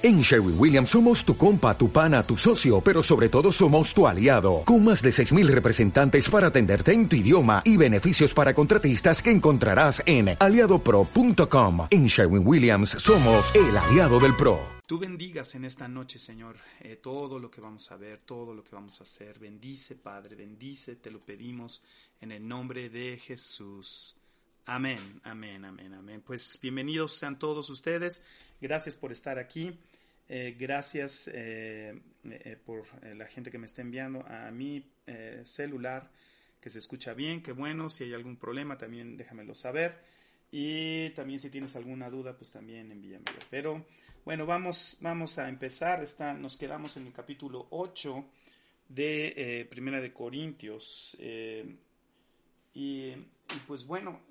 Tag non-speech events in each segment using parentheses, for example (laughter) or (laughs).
En Sherwin Williams somos tu compa, tu pana, tu socio, pero sobre todo somos tu aliado, con más de 6.000 representantes para atenderte en tu idioma y beneficios para contratistas que encontrarás en aliadopro.com. En Sherwin Williams somos el aliado del PRO. Tú bendigas en esta noche, Señor, eh, todo lo que vamos a ver, todo lo que vamos a hacer. Bendice, Padre, bendice, te lo pedimos en el nombre de Jesús. Amén, amén, amén, amén. Pues bienvenidos sean todos ustedes. Gracias por estar aquí. Eh, gracias eh, eh, por la gente que me está enviando a mi celular, que se escucha bien, que bueno. Si hay algún problema, también déjamelo saber. Y también si tienes alguna duda, pues también envíamelo. Pero bueno, vamos, vamos a empezar. Está, nos quedamos en el capítulo 8 de Primera de Corintios. Y, y, pues bueno,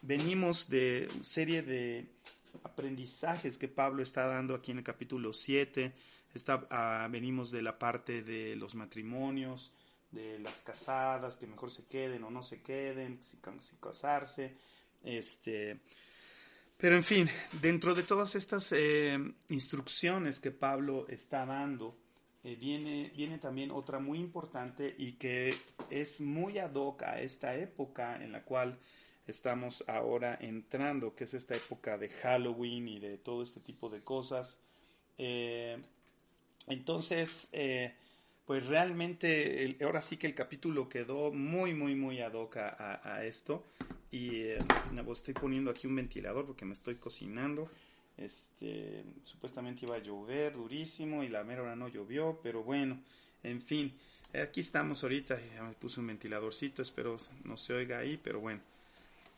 venimos de serie de aprendizajes que Pablo está dando aquí en el capítulo 7. Está, ah, venimos de la parte de los matrimonios, de las casadas, que mejor se queden o no se queden, si, casarse. Este, pero en fin, dentro de todas estas eh, instrucciones que Pablo está dando, eh, viene, viene también otra muy importante y que es muy ad hoc a esta época en la cual estamos ahora entrando, que es esta época de Halloween y de todo este tipo de cosas. Eh, entonces, eh, pues realmente, ahora sí que el capítulo quedó muy, muy, muy ad hoc a, esto. Y eh, estoy poniendo aquí un ventilador porque me estoy cocinando. Este, supuestamente iba a llover durísimo y la mera hora no llovió, pero bueno, en fin, aquí estamos ahorita, ya me puse un ventiladorcito, espero no se oiga ahí, pero bueno.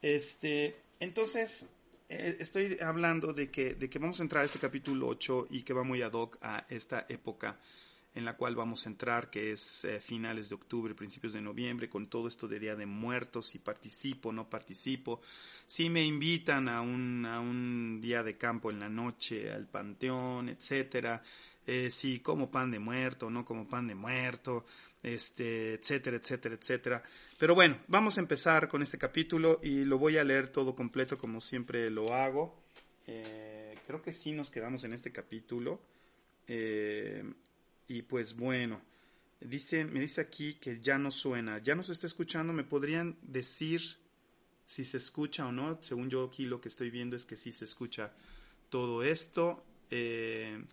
Este, entonces, eh, estoy hablando de que, de que vamos a entrar a este capítulo 8 y que va muy ad hoc a esta época en la cual vamos a entrar, que es eh, finales de octubre, principios de noviembre, con todo esto de Día de Muertos, si participo, no participo, si me invitan a un, a un día de campo en la noche, al panteón, etcétera, eh, si como pan de muerto, no como pan de muerto, este, etcétera, etcétera, etcétera. Pero bueno, vamos a empezar con este capítulo y lo voy a leer todo completo como siempre lo hago. Eh, creo que sí nos quedamos en este capítulo. Eh, y pues bueno, dice, me dice aquí que ya no suena, ya nos está escuchando, me podrían decir si se escucha o no. Según yo aquí lo que estoy viendo es que sí se escucha todo esto. Eh,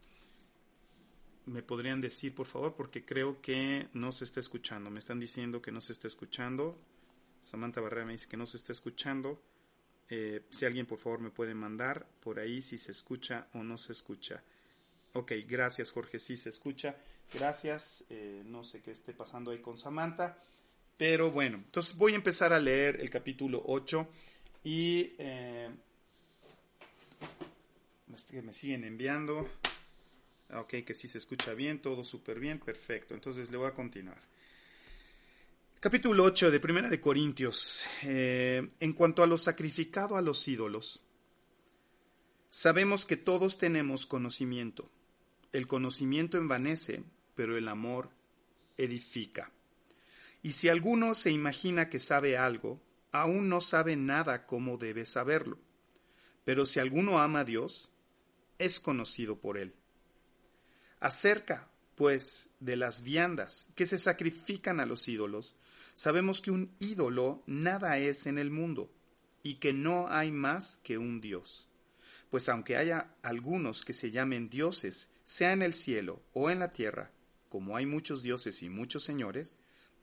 me podrían decir, por favor, porque creo que no se está escuchando. Me están diciendo que no se está escuchando. Samantha Barrera me dice que no se está escuchando. Eh, si alguien, por favor, me puede mandar por ahí si se escucha o no se escucha. Ok, gracias, Jorge. Sí se escucha. Gracias. Eh, no sé qué esté pasando ahí con Samantha. Pero bueno, entonces voy a empezar a leer el capítulo 8 y eh, me siguen enviando. Ok, que sí se escucha bien, todo súper bien, perfecto. Entonces le voy a continuar. Capítulo 8 de Primera de Corintios. Eh, en cuanto a lo sacrificado a los ídolos, sabemos que todos tenemos conocimiento. El conocimiento envanece, pero el amor edifica. Y si alguno se imagina que sabe algo, aún no sabe nada como debe saberlo. Pero si alguno ama a Dios, es conocido por él. Acerca, pues, de las viandas que se sacrifican a los ídolos, sabemos que un ídolo nada es en el mundo, y que no hay más que un Dios. Pues aunque haya algunos que se llamen dioses, sea en el cielo o en la tierra, como hay muchos dioses y muchos señores,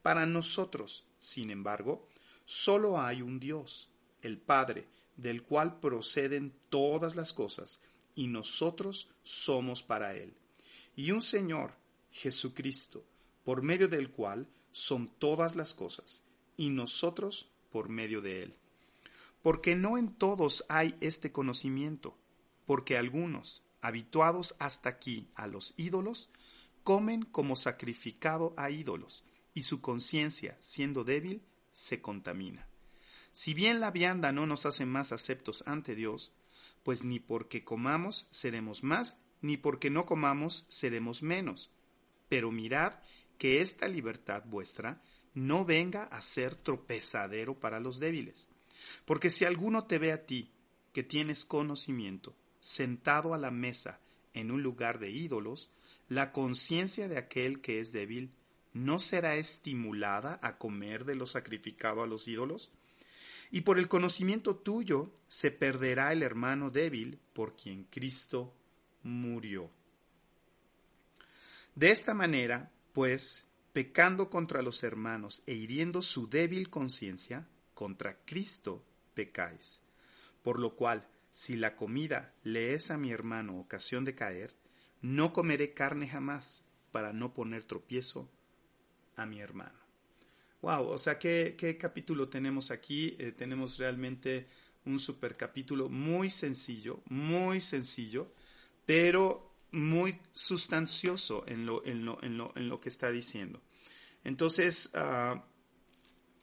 para nosotros, sin embargo, solo hay un Dios, el Padre, del cual proceden todas las cosas, y nosotros somos para Él y un Señor, Jesucristo, por medio del cual son todas las cosas, y nosotros por medio de Él. Porque no en todos hay este conocimiento, porque algunos, habituados hasta aquí a los ídolos, comen como sacrificado a ídolos, y su conciencia, siendo débil, se contamina. Si bien la vianda no nos hace más aceptos ante Dios, pues ni porque comamos seremos más, ni porque no comamos seremos menos. Pero mirad que esta libertad vuestra no venga a ser tropezadero para los débiles. Porque si alguno te ve a ti, que tienes conocimiento, sentado a la mesa en un lugar de ídolos, la conciencia de aquel que es débil no será estimulada a comer de lo sacrificado a los ídolos? Y por el conocimiento tuyo se perderá el hermano débil por quien Cristo murió. De esta manera, pues, pecando contra los hermanos e hiriendo su débil conciencia, contra Cristo pecáis. Por lo cual, si la comida le es a mi hermano ocasión de caer, no comeré carne jamás para no poner tropiezo a mi hermano. Wow, o sea, ¿qué, capítulo tenemos aquí? Eh, tenemos realmente un super capítulo muy sencillo, muy sencillo, pero muy sustancioso en lo, en lo, en lo, en lo que está diciendo. Entonces, ah,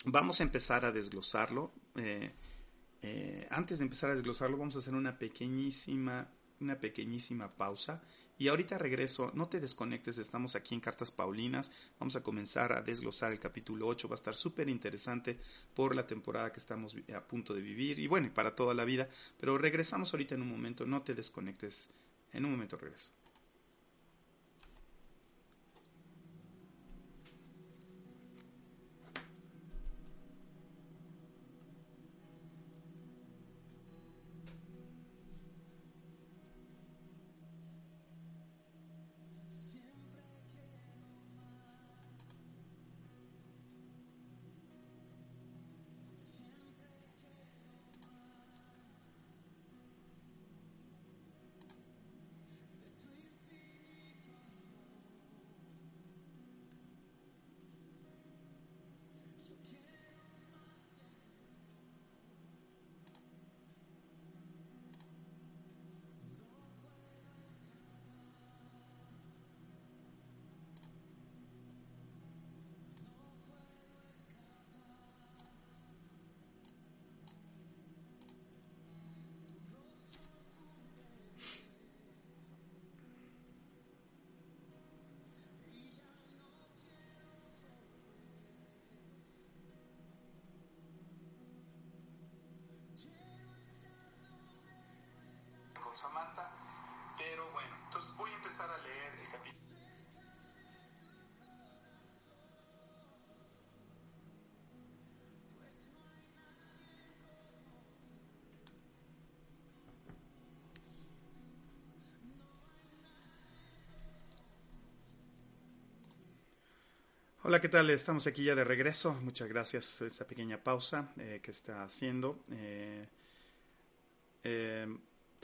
vamos a empezar a desglosarlo. Eh, eh, antes de empezar a desglosarlo, vamos a hacer una pequeñísima, una pequeñísima pausa. Y ahorita regreso, no te desconectes, estamos aquí en Cartas Paulinas, vamos a comenzar a desglosar el capítulo 8, va a estar súper interesante por la temporada que estamos a punto de vivir y bueno, para toda la vida, pero regresamos ahorita en un momento, no te desconectes, en un momento regreso. Samantha, pero bueno, entonces voy a empezar a leer el capítulo. Hola, ¿qué tal? Estamos aquí ya de regreso. Muchas gracias por esta pequeña pausa eh, que está haciendo. Eh, eh,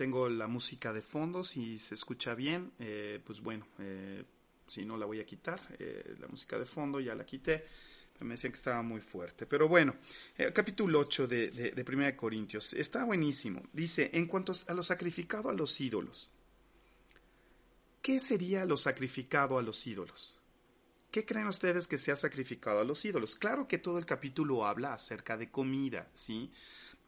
tengo la música de fondo, si se escucha bien, eh, pues bueno, eh, si no la voy a quitar, eh, la música de fondo ya la quité, me decían que estaba muy fuerte. Pero bueno, capítulo 8 de, de, de 1 Corintios, está buenísimo. Dice, en cuanto a lo sacrificado a los ídolos, ¿qué sería lo sacrificado a los ídolos? ¿Qué creen ustedes que se ha sacrificado a los ídolos? Claro que todo el capítulo habla acerca de comida, ¿sí?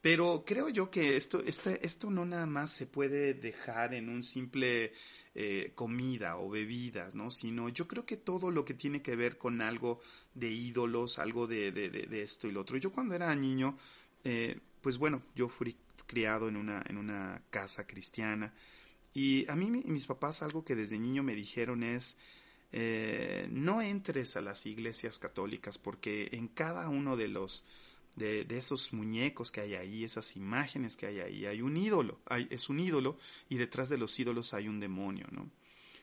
Pero creo yo que esto, este, esto no nada más se puede dejar en un simple eh, comida o bebida, ¿no? Sino yo creo que todo lo que tiene que ver con algo de ídolos, algo de, de, de, esto y lo otro. Yo cuando era niño, eh, pues bueno, yo fui criado en una, en una casa cristiana y a mí y mis papás algo que desde niño me dijeron es, eh, no entres a las iglesias católicas porque en cada uno de los de, esos muñecos que hay ahí, esas imágenes que hay ahí, hay un ídolo, hay, es un ídolo y detrás de los ídolos hay un demonio, ¿no?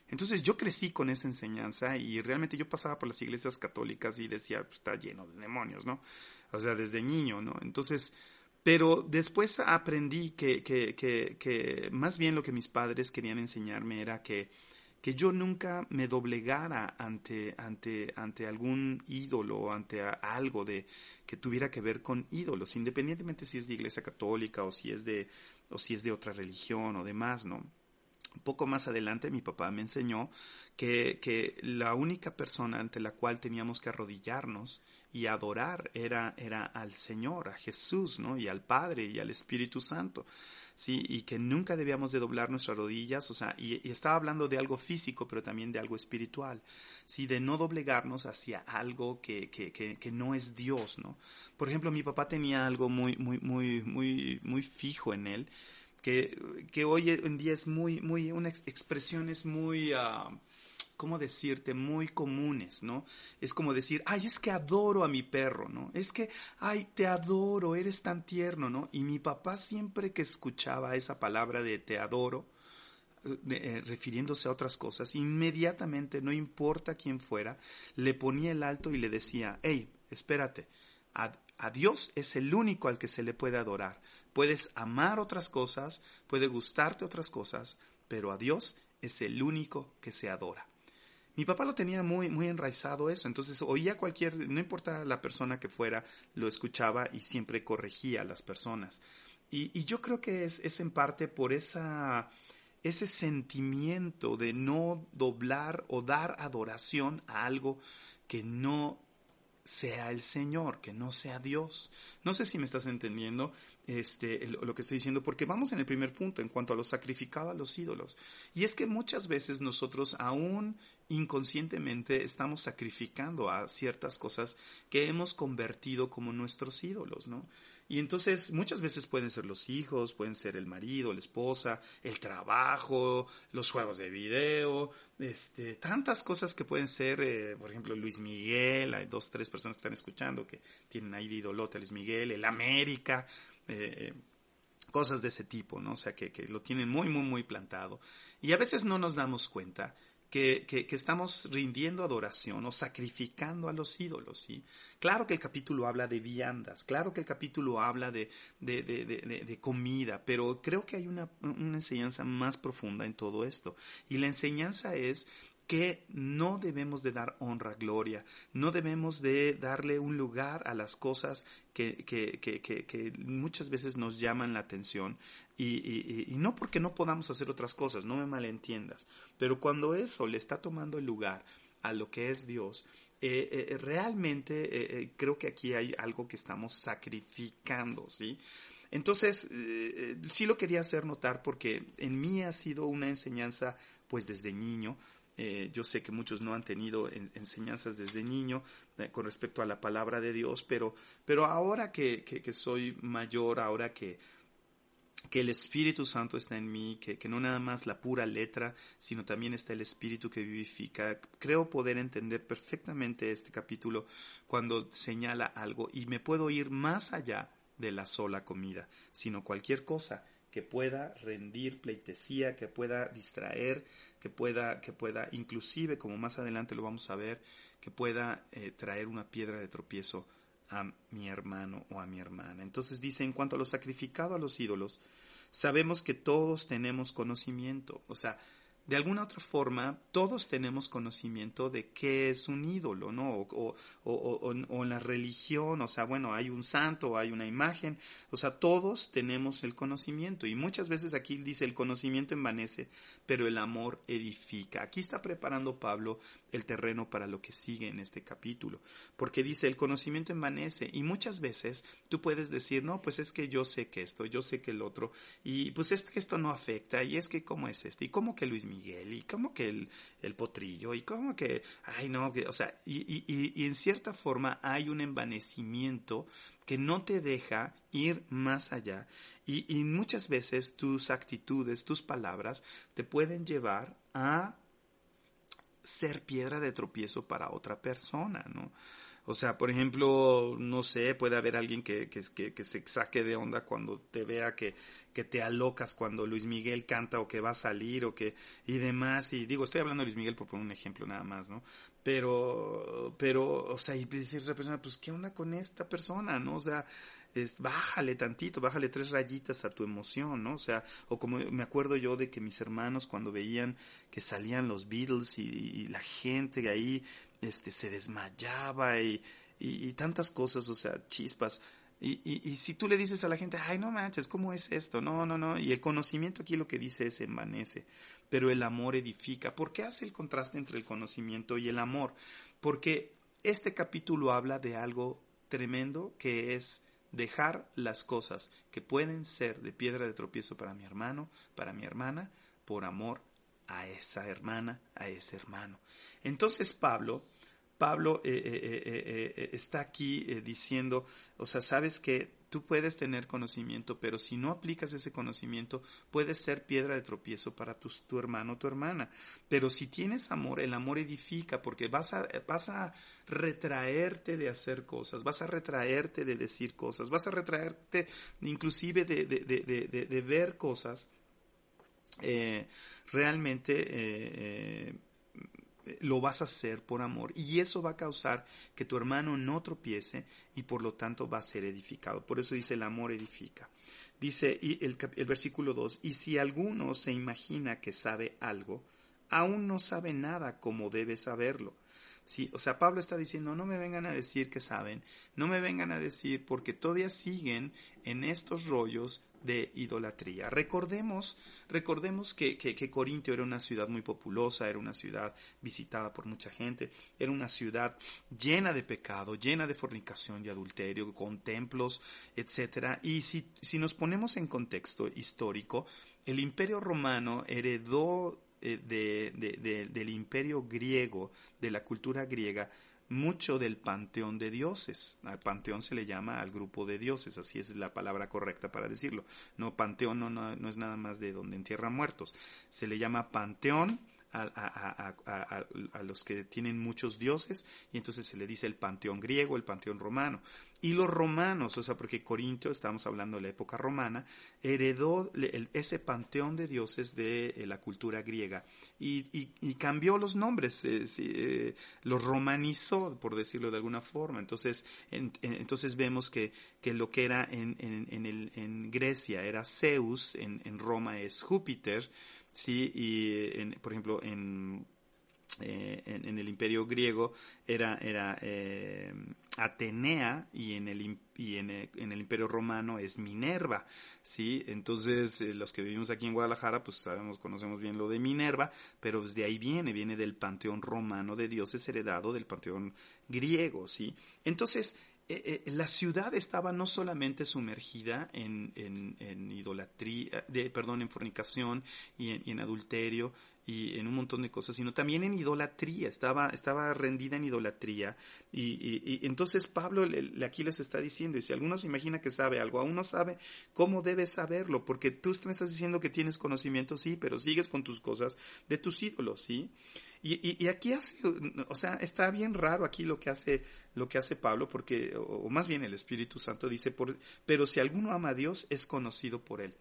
Entonces yo crecí con esa enseñanza y realmente yo pasaba por las iglesias católicas y decía, pues está lleno de demonios, ¿no? O sea, desde niño, ¿no? Entonces, pero después aprendí que, que, que, que más bien lo que mis padres querían enseñarme era que que yo nunca me doblegara ante, ante, ante algún ídolo ante algo de que tuviera que ver con ídolos, independientemente si es de iglesia católica o si es de, o si es de otra religión o demás, ¿no? Poco más adelante mi papá me enseñó que, que la única persona ante la cual teníamos que arrodillarnos y adorar era, era al Señor, a Jesús, ¿no? Y al Padre y al Espíritu Santo. ¿Sí? Y que nunca debíamos de doblar nuestras rodillas, o sea, y, estaba hablando de algo físico, pero también de algo espiritual, ¿sí? De no doblegarnos hacia algo que, que, que, que no es Dios, ¿no? Por ejemplo, mi papá tenía algo muy, muy, muy, muy, muy fijo en él, que, que hoy en día es muy, muy, una expresiones muy, uh, ¿cómo decirte? Muy comunes, ¿no? Es como decir, ay, es que adoro a mi perro, ¿no? Es que, ay, te adoro, eres tan tierno, ¿no? Y mi papá siempre que escuchaba esa palabra de te adoro, eh, eh, refiriéndose a otras cosas, inmediatamente, no importa quién fuera, le ponía el alto y le decía, hey, espérate, a, Dios es el único al que se le puede adorar. Puedes amar otras cosas, puede gustarte otras cosas, pero a Dios es el único que se adora. Mi papá lo tenía muy, muy enraizado eso, entonces oía cualquier, no importa la persona que fuera, lo escuchaba y siempre corregía a las personas. Y, yo creo que es, en parte por esa, ese sentimiento de no doblar o dar adoración a algo que no sea el Señor, que no sea Dios. No sé si me estás entendiendo este, lo que estoy diciendo, porque vamos en el primer punto en cuanto a lo sacrificado a los ídolos. Y es que muchas veces nosotros aún inconscientemente estamos sacrificando a ciertas cosas que hemos convertido como nuestros ídolos, ¿no? Y entonces muchas veces pueden ser los hijos, pueden ser el marido, la esposa, el trabajo, los juegos de video, este, tantas cosas que pueden ser, eh, por ejemplo, Luis Miguel, hay dos, tres personas que están escuchando que tienen ahí de idolote a Luis Miguel, el América, eh, eh, cosas de ese tipo, ¿no? O sea, que, que lo tienen muy, muy, muy plantado. Y a veces no nos damos cuenta que, estamos rindiendo adoración o sacrificando a los ídolos. ¿sí? Claro que el capítulo habla de viandas, claro que el capítulo habla de, de, de, de comida, pero creo que hay una, una enseñanza más profunda en todo esto. Y la enseñanza es que no debemos de dar honra, gloria, no debemos de darle un lugar a las cosas que, que, que, que muchas veces nos llaman la atención y, y, y, no porque no podamos hacer otras cosas, no me malentiendas, pero cuando eso le está tomando el lugar a lo que es Dios, eh, eh, realmente eh, creo que aquí hay algo que estamos sacrificando, ¿sí? Entonces, sí lo quería hacer notar porque en mí ha sido una enseñanza pues desde niño, eh, yo sé que muchos no han tenido enseñanzas desde niño eh, con respecto a la palabra de Dios, pero, pero ahora que, que, soy mayor, ahora que, que el Espíritu Santo está en mí, que, que, no nada más la pura letra, sino también está el Espíritu que vivifica. Creo poder entender perfectamente este capítulo cuando señala algo y me puedo ir más allá de la sola comida, sino cualquier cosa que pueda rendir pleitesía, que pueda distraer, que pueda, que pueda, inclusive, como más adelante lo vamos a ver, que pueda eh, traer una piedra de tropiezo a mi hermano o a mi hermana. Entonces dice, en cuanto a lo sacrificado a los ídolos, sabemos que todos tenemos conocimiento, o sea, de alguna otra forma, todos tenemos conocimiento de qué es un ídolo, ¿no? O, o, o, o, la religión, o sea, bueno, hay un santo, hay una imagen, o sea, todos tenemos el conocimiento. Y muchas veces aquí dice, el conocimiento envanece, pero el amor edifica. Aquí está preparando Pablo el terreno para lo que sigue en este capítulo, porque dice, el conocimiento envanece, y muchas veces tú puedes decir, no, pues es que yo sé que esto, yo sé que el otro, y pues es que esto no afecta, y es que cómo es esto, y cómo que Luis Miguel, y como que el, el potrillo, y como que, ay no, que, o sea, y, y, y, en cierta forma hay un envanecimiento que no te deja ir más allá y, y muchas veces tus actitudes, tus palabras te pueden llevar a ser piedra de tropiezo para otra persona, ¿no? O sea, por ejemplo, no sé, puede haber alguien que, que, que, se saque de onda cuando te vea que, que te alocas cuando Luis Miguel canta o que va a salir o que y demás. Y digo, estoy hablando de Luis Miguel por poner un ejemplo nada más, ¿no? Pero, pero, o sea, y decir a esa persona, pues, ¿qué onda con esta persona, no? O sea, es, bájale tantito, bájale tres rayitas a tu emoción, ¿no? O sea, o como me acuerdo yo de que mis hermanos cuando veían que salían los Beatles y, y la gente ahí este, se desmayaba y, y, tantas cosas, o sea, chispas. Y, y, y, si tú le dices a la gente, ay, no manches, ¿cómo es esto? No, no, no. Y el conocimiento aquí lo que dice es envanece, pero el amor edifica. ¿Por qué hace el contraste entre el conocimiento y el amor? Porque este capítulo habla de algo tremendo que es dejar las cosas que pueden ser de piedra de tropiezo para mi hermano, para mi hermana, por amor a esa hermana, a ese hermano. Entonces Pablo Pablo está aquí diciendo, o sea, sabes que tú puedes tener conocimiento, pero si no aplicas ese conocimiento, puedes ser piedra de tropiezo para tu, tu hermano o tu hermana. Pero si tienes amor, el amor edifica, porque vas a, vas a retraerte de hacer cosas, vas a retraerte de decir cosas, vas a retraerte inclusive de ver cosas eh, realmente eh, eh, lo vas a hacer por amor y eso va a causar que tu hermano no tropiece y por lo tanto va a ser edificado. Por eso dice el amor edifica. Dice el versículo 2, y si alguno se imagina que sabe algo, aún no sabe nada como debe saberlo. Sí, o sea, Pablo está diciendo, no me vengan a decir que saben, no me vengan a decir porque todavía siguen en estos rollos de idolatría. Recordemos, recordemos que, que, Corintio era una ciudad muy populosa, era una ciudad visitada por mucha gente, era una ciudad llena de pecado, llena de fornicación y adulterio, con templos, etcétera. Y si, si nos ponemos en contexto histórico, el imperio romano heredó eh, de, de, del imperio griego, de la cultura griega, mucho del panteón de dioses. Al panteón se le llama al grupo de dioses, así es la palabra correcta para decirlo. No, panteón no, no, no es nada más de donde entierran muertos. Se le llama panteón a, los que tienen muchos dioses y entonces se le dice el panteón griego, el panteón romano. Y los romanos, o sea, porque Corintio, estamos hablando de la época romana, heredó ese panteón de dioses de eh, la cultura griega y, cambió los nombres, eh, eh, los romanizó, por decirlo de alguna forma. Entonces, entonces vemos que, que lo que era en, en, en, el, en Grecia era Zeus, en, en Roma es Júpiter, ¿sí? Y, en, por ejemplo, en, eh, en, el imperio griego era, era eh, Atenea y en el y en, en, el imperio romano es Minerva, ¿sí? Entonces, eh, los que vivimos aquí en Guadalajara, pues sabemos, conocemos bien lo de Minerva, pero desde ahí viene, viene del panteón romano de dioses heredado del panteón griego, ¿sí? Entonces, eh, eh, la ciudad estaba no solamente sumergida en, en, idolatría, de, perdón, en fornicación y en, adulterio y en un montón de cosas, sino también en idolatría, estaba, estaba rendida en idolatría. Y, entonces Pablo aquí les está diciendo, y si alguno se imagina que sabe algo, aún no sabe cómo debe saberlo, porque tú me estás diciendo que tienes conocimiento, sí, pero sigues con tus cosas de tus ídolos, ¿sí? Y, y, aquí hace, o sea, está bien raro aquí lo que hace, lo que hace Pablo, porque, o, más bien el Espíritu Santo dice, por, pero si alguno ama a Dios, es conocido por él.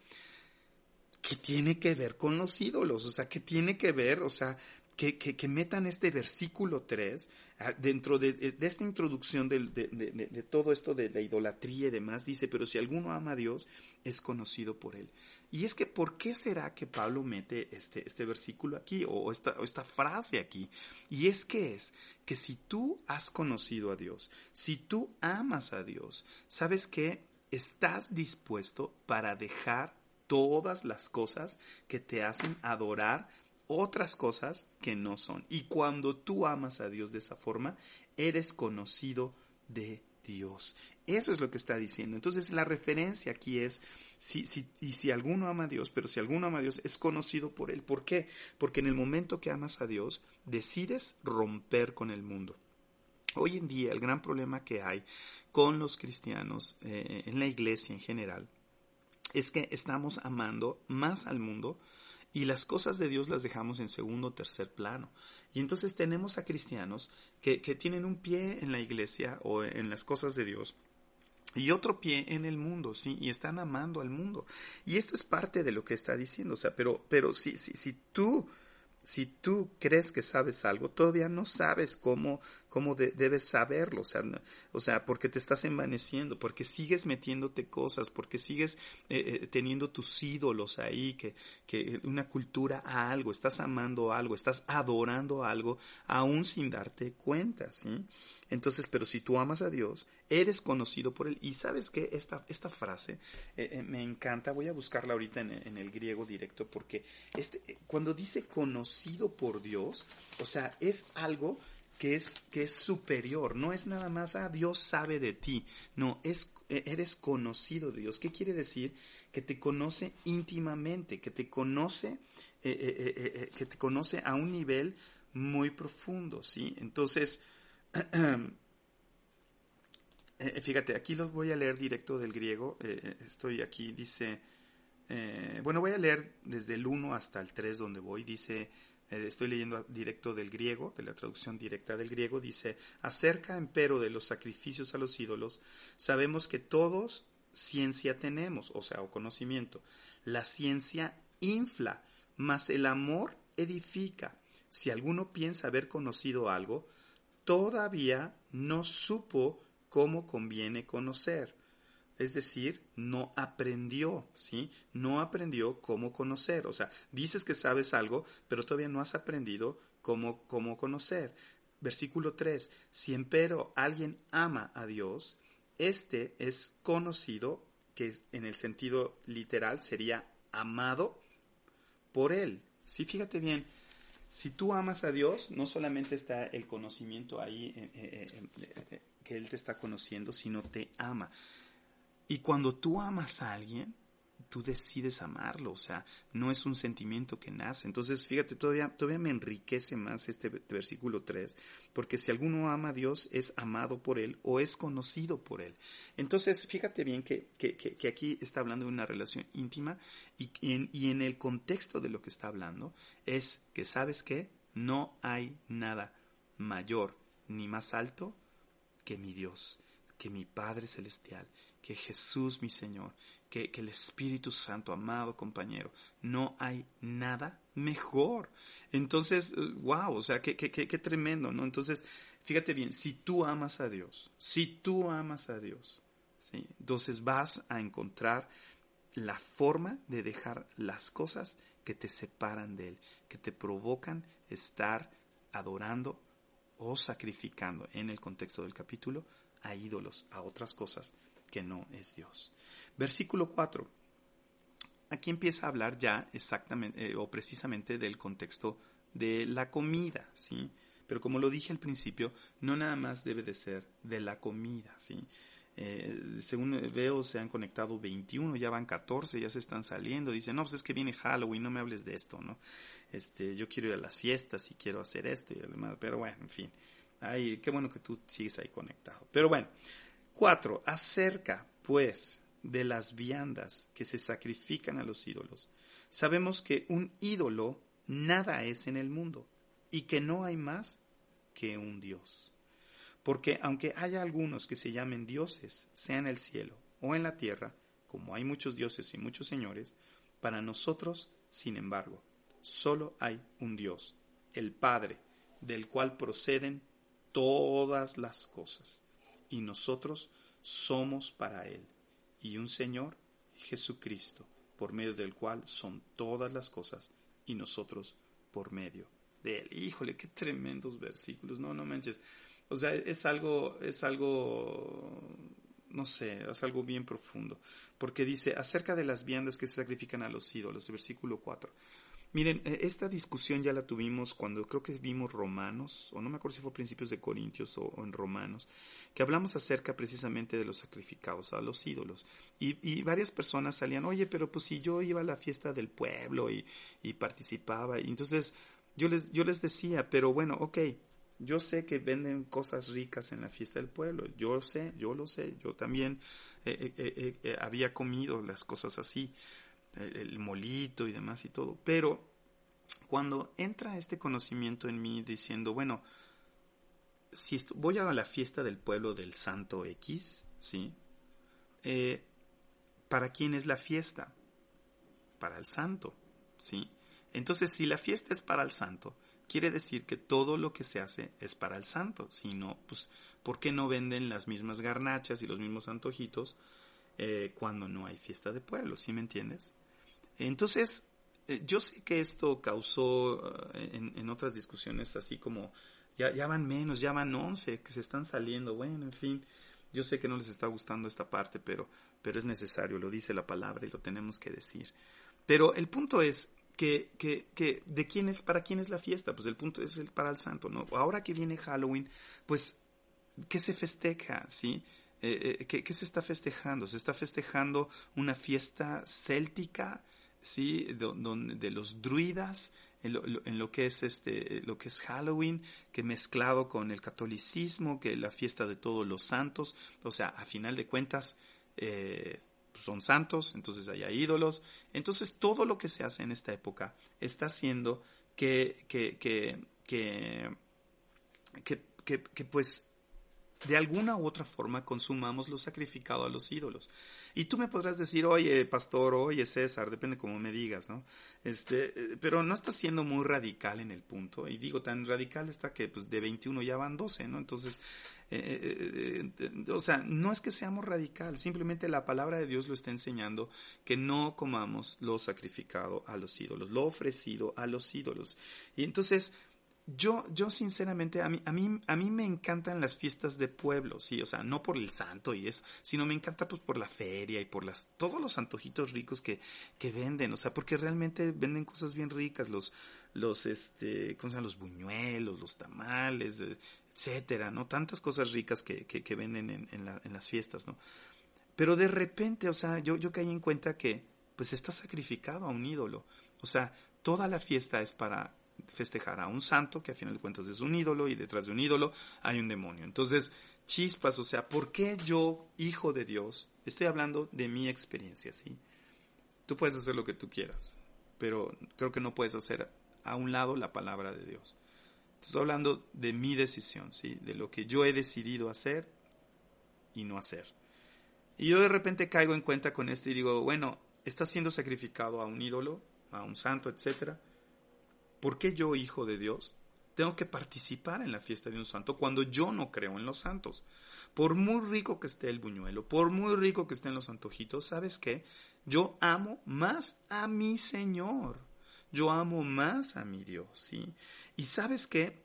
¿Qué tiene que ver con los ídolos? O sea, ¿qué tiene que ver? O sea, que, que, metan este versículo 3 ah, dentro de, esta introducción de, de, todo esto de la idolatría y demás, dice, pero si alguno ama a Dios, es conocido por él. Y es que, ¿por qué será que Pablo mete este, este versículo aquí o esta, o esta frase aquí? Y es que es que si tú has conocido a Dios, si tú amas a Dios, sabes que estás dispuesto para dejar todas las cosas que te hacen adorar otras cosas que no son. Y cuando tú amas a Dios de esa forma, eres conocido de Dios. Eso es lo que está diciendo. Entonces la referencia aquí es, si, si, y si alguno ama a Dios, pero si alguno ama a Dios, es conocido por Él. ¿Por qué? Porque en el momento que amas a Dios, decides romper con el mundo. Hoy en día el gran problema que hay con los cristianos, eh, en la iglesia en general, es que estamos amando más al mundo y las cosas de Dios las dejamos en segundo o tercer plano. Y entonces tenemos a cristianos que, que tienen un pie en la iglesia o en las cosas de Dios y otro pie en el mundo, ¿sí? Y están amando al mundo. Y esto es parte de lo que está diciendo, o sea, pero, pero si, si, si tú, si tú crees que sabes algo, todavía no sabes cómo cómo debes saberlo, o sea, porque te estás envaneciendo, porque sigues metiéndote cosas, porque sigues eh, eh, teniendo tus ídolos ahí, que, que una cultura a algo, estás amando algo, estás adorando algo, aún sin darte cuenta, ¿sí? Entonces, pero si tú amas a Dios, eres conocido por Él. Y sabes que esta, esta frase eh, me encanta, voy a buscarla ahorita en, en el griego directo, porque este, cuando dice conocido por Dios, o sea, es algo que es, que es superior, no es nada más, ah, Dios sabe de ti, no, es, e, eres conocido de Dios. ¿Qué quiere decir? Que te conoce íntimamente, que te conoce, eh, eh, eh, que te conoce a un nivel muy profundo, ¿sí? Entonces, (clears throat) fíjate, aquí los voy a leer directo del griego. Estoy aquí, dice, bueno, voy a leer desde el 1 hasta el 3 donde voy. Dice, estoy leyendo directo del griego, de la traducción directa del griego. Dice, acerca, empero, de los sacrificios a los ídolos, sabemos que todos ciencia tenemos, o sea, o conocimiento. La ciencia infla, mas el amor edifica. Si alguno piensa haber conocido algo, todavía no supo cómo conviene conocer. Es decir, no aprendió, ¿sí? No aprendió cómo conocer. O sea, dices que sabes algo, pero todavía no has aprendido cómo, cómo conocer. Versículo 3. Si empero alguien ama a Dios, este es conocido, que en el sentido literal sería amado por él. Sí, fíjate bien, si tú amas a Dios, no solamente está el conocimiento ahí eh, eh, eh, que Él te está conociendo, sino te ama. Y cuando tú amas a alguien, tú decides amarlo, o sea, no es un sentimiento que nace. Entonces, fíjate, todavía, todavía me enriquece más este versículo 3, porque si alguno ama a Dios, es amado por Él o es conocido por Él. Entonces, fíjate bien que, que, aquí está hablando de una relación íntima y, en, y en el contexto de lo que está hablando es que, ¿sabes qué? No hay nada mayor ni más alto que mi Dios, que mi Padre Celestial, que Jesús mi Señor, que, el Espíritu Santo, amado compañero, no hay nada mejor. Entonces, wow, o sea, qué, qué, qué, tremendo, ¿no? Entonces, fíjate bien, si tú amas a Dios, si tú amas a Dios, ¿sí? entonces vas a encontrar la forma de dejar las cosas que te separan de Él, que te provocan estar adorando o sacrificando, en el contexto del capítulo, a ídolos, a otras cosas que no es Dios. Versículo 4. Aquí empieza a hablar ya exactamente eh, o precisamente del contexto de la comida, ¿sí? Pero como lo dije al principio, no nada más debe de ser de la comida, ¿sí? Eh, según veo, se han conectado 21, ya van 14, ya se están saliendo. Dicen, no, pues es que viene Halloween, no me hables de esto, ¿no? Este, yo quiero ir a las fiestas y quiero hacer esto y demás, pero bueno, en fin. Ay, qué bueno que tú sigues ahí conectado. Pero bueno, 4. Acerca, pues, de las viandas que se sacrifican a los ídolos. Sabemos que un ídolo nada es en el mundo y que no hay más que un Dios. Porque aunque haya algunos que se llamen dioses, sea en el cielo o en la tierra, como hay muchos dioses y muchos señores, para nosotros, sin embargo, solo hay un Dios, el Padre, del cual proceden todas las cosas y nosotros somos para Él, y un Señor, Jesucristo, por medio del cual son todas las cosas, y nosotros por medio de Él. Híjole, qué tremendos versículos, no, no manches. O sea, es algo, es algo, no sé, es algo bien profundo, porque dice acerca de las viandas que se sacrifican a los ídolos, versículo 4. Miren, eh, esta discusión ya la tuvimos cuando creo que vimos Romanos, o no me acuerdo si fue principios de Corintios o, en Romanos, que hablamos acerca precisamente de los sacrificados a los ídolos. Y, varias personas salían, oye, pero pues si yo iba a la fiesta del pueblo y, participaba, y entonces yo les, yo les decía, pero bueno, ok, yo sé que venden cosas ricas en la fiesta del pueblo, yo sé, yo lo sé, yo también eh, eh, había comido las cosas así el, molito y demás y todo. Pero cuando entra este conocimiento en mí diciendo, bueno, si voy a la fiesta del pueblo del Santo X, ¿sí? Eh, ¿Para quién es la fiesta? Para el santo, ¿sí? Entonces, si la fiesta es para el santo, quiere decir que todo lo que se hace es para el santo. Si no, pues, ¿por qué no venden las mismas garnachas y los mismos antojitos eh, cuando no hay fiesta de pueblo? ¿Sí me entiendes? Entonces, eh, yo sé que esto causó eh, en, otras discusiones así como, ya, ya van menos, ya van 11 que se están saliendo, bueno, en fin, yo sé que no les está gustando esta parte, pero, pero es necesario, lo dice la palabra y lo tenemos que decir. Pero el punto es que, que, que de quién es, para quién es la fiesta, pues el punto es el para el santo, ¿no? Ahora que viene Halloween, pues, ¿qué se festeja, sí? Eh, ¿qué, ¿Qué se está festejando? Se está festejando una fiesta céltica, ¿sí? De, de, los druidas, en lo, que es este, lo que es Halloween, que mezclado con el catolicismo, que la fiesta de todos los santos, o sea, a final de cuentas, eh, son santos, entonces hay ídolos, entonces todo lo que se hace en esta época está haciendo que, que, que, que, que pues de alguna u otra forma consumamos lo sacrificado a los ídolos. Y tú me podrás decir, oye, pastor, oye, César, depende cómo me digas, ¿no? Este, eh, pero no estás siendo muy radical en el punto. Y digo, tan radical está que pues, de 21 ya van 12, ¿no? Entonces, eh, eh, o sea, no es que seamos radical, simplemente la palabra de Dios lo está enseñando que no comamos lo sacrificado a los ídolos, lo ofrecido a los ídolos. Y entonces, yo, yo sinceramente, a mí, a mí, a mí me encantan las fiestas de pueblo, sí, o sea, no por el santo y eso, sino me encanta pues por la feria y por las, todos los antojitos ricos que, que venden, o sea, porque realmente venden cosas bien ricas, los, los, este, ¿cómo se llama? Los buñuelos, los tamales, etcétera, ¿no? Tantas cosas ricas que, que, que venden en, en las fiestas, ¿no? Pero de repente, o sea, yo, yo caí en cuenta que, pues está sacrificado a un ídolo, o sea, toda la fiesta es para festejar a un santo, que a final de cuentas es un ídolo, y detrás de un ídolo hay un demonio. Entonces, chispas, o sea, ¿por qué yo, hijo de Dios, estoy hablando de mi experiencia, ¿sí? Tú puedes hacer lo que tú quieras, pero creo que no puedes hacer a un lado la palabra de Dios. Estoy hablando de mi decisión, ¿sí? De lo que yo he decidido hacer y no hacer. Y yo de repente caigo en cuenta con esto y digo, bueno, está siendo sacrificado a un ídolo, a un santo, etcétera ¿Por qué yo, hijo de Dios, tengo que participar en la fiesta de un santo cuando yo no creo en los santos? Por muy rico que esté el buñuelo, por muy rico que estén los antojitos, ¿sabes qué? Yo amo más a mi Señor. Yo amo más a mi Dios, ¿sí? Y sabes qué?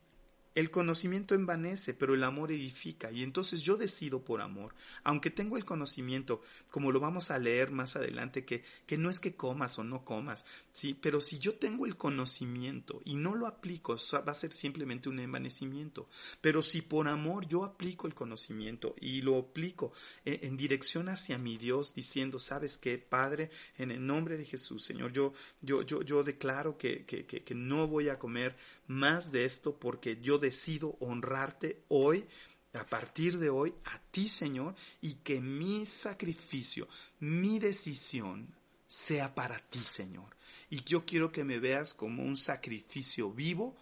El conocimiento envanece, pero el amor edifica. Y entonces yo decido por amor, aunque tengo el conocimiento, como lo vamos a leer más adelante, que, que no es que comas o no comas, sí, pero si yo tengo el conocimiento y no lo aplico, va a ser simplemente un envanecimiento. Pero si por amor yo aplico el conocimiento y lo aplico en, en dirección hacia mi Dios, diciendo, ¿sabes qué, Padre? En el nombre de Jesús, Señor, yo, yo, yo, yo declaro que, que, que, que no voy a comer más de esto porque yo decido honrarte hoy, a partir de hoy, a ti, Señor, y que mi sacrificio, mi decisión sea para ti, Señor. Y yo quiero que me veas como un sacrificio vivo,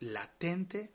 latente,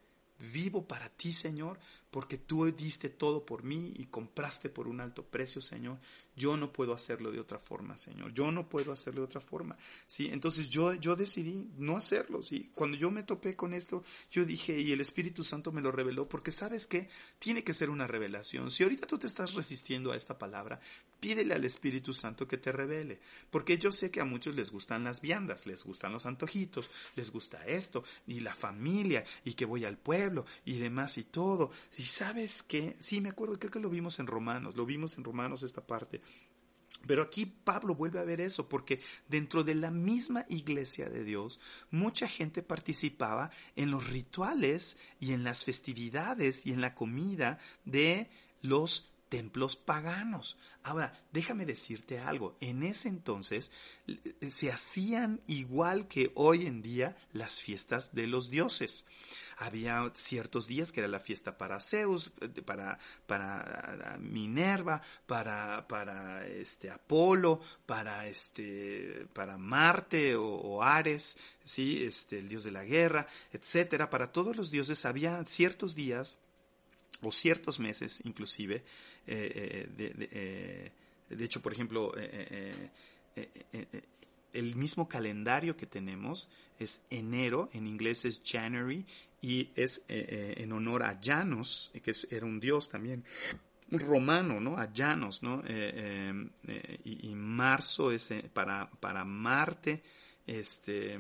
vivo para ti, Señor, porque tú diste todo por mí y compraste por un alto precio, Señor. Yo no puedo hacerlo de otra forma, Señor. Yo no puedo hacerlo de otra forma. Sí, entonces yo, yo decidí no hacerlo. Sí, cuando yo me topé con esto, yo dije, y el Espíritu Santo me lo reveló, porque sabes que tiene que ser una revelación. Si ahorita tú te estás resistiendo a esta palabra, pídele al Espíritu Santo que te revele. Porque yo sé que a muchos les gustan las viandas, les gustan los antojitos, les gusta esto, y la familia, y que voy al pueblo, y demás y todo. Sabes qué, sí, me acuerdo, creo que lo vimos en Romanos, lo vimos en Romanos esta parte. Pero aquí Pablo vuelve a ver eso, porque dentro de la misma iglesia de Dios, mucha gente participaba en los rituales y en las festividades y en la comida de los templos paganos. Ahora, déjame decirte algo, en ese entonces eh, se hacían igual que hoy en día las fiestas de los dioses había ciertos días que era la fiesta para Zeus, para, para Minerva, para, para este Apolo, para este, para Marte o, Ares, sí, este, el dios de la guerra, etcétera. Para todos los dioses había ciertos días o ciertos meses, inclusive, eh, eh, eh, de, hecho, por ejemplo, el mismo calendario que tenemos es enero, en inglés es January, y es eh, eh, en honor a Janos, que era un dios también romano, ¿no? A Janos, ¿no? Eh, y, marzo es para, para Marte, este,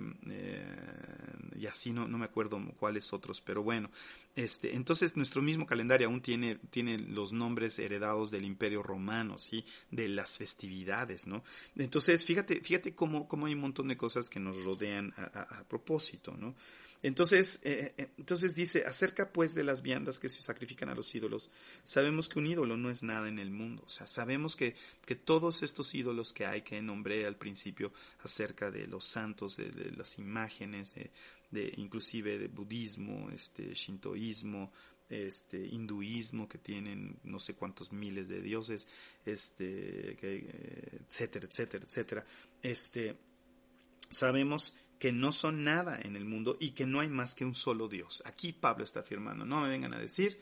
y así no, no me acuerdo cuáles otros, pero bueno, este, entonces nuestro mismo calendario aún tiene, tiene los nombres heredados del Imperio Romano, ¿sí? De las festividades, ¿no? Entonces, fíjate, fíjate cómo, cómo hay un montón de cosas que nos rodean a, a propósito, ¿no? Entonces, eh, eh, entonces dice, acerca pues de las viandas que se sacrifican a los ídolos, sabemos que un ídolo no es nada en el mundo, o sea, sabemos que, que todos estos ídolos que hay, que nombré al principio acerca de los santos, de, las imágenes, de, inclusive de budismo, este, shintoísmo, este hinduismo que tienen no sé cuántos miles de dioses este eh, etcétera etcétera etcétera. Este sabemos que no son nada en el mundo y que no hay más que un solo Dios. Aquí Pablo está afirmando, no me vengan a decir,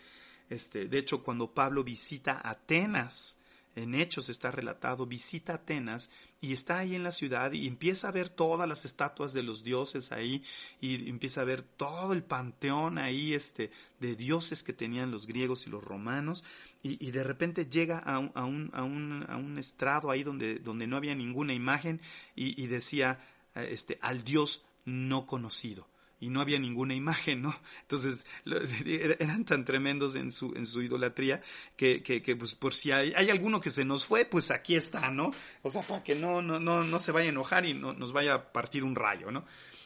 este, de hecho cuando Pablo visita Atenas, en Hechos está relatado, visita Atenas y está ahí en la ciudad y empieza a ver todas las estatuas de los dioses ahí y empieza a ver todo el panteón ahí este, de dioses que tenían los griegos y los romanos y, de repente llega a un, a, un, a, un, a un, estrado ahí donde, donde no había ninguna imagen y, y decía, este, al Dios no conocido. Y no había ninguna imagen, ¿no? Entonces, (laughs) eran tan tremendos en su, en su idolatría que, que, que pues, por si hay, hay, alguno que se nos fue, pues aquí está, ¿no? O sea, para que no, no, no, no se vaya a enojar y no, nos vaya a partir un rayo, ¿no?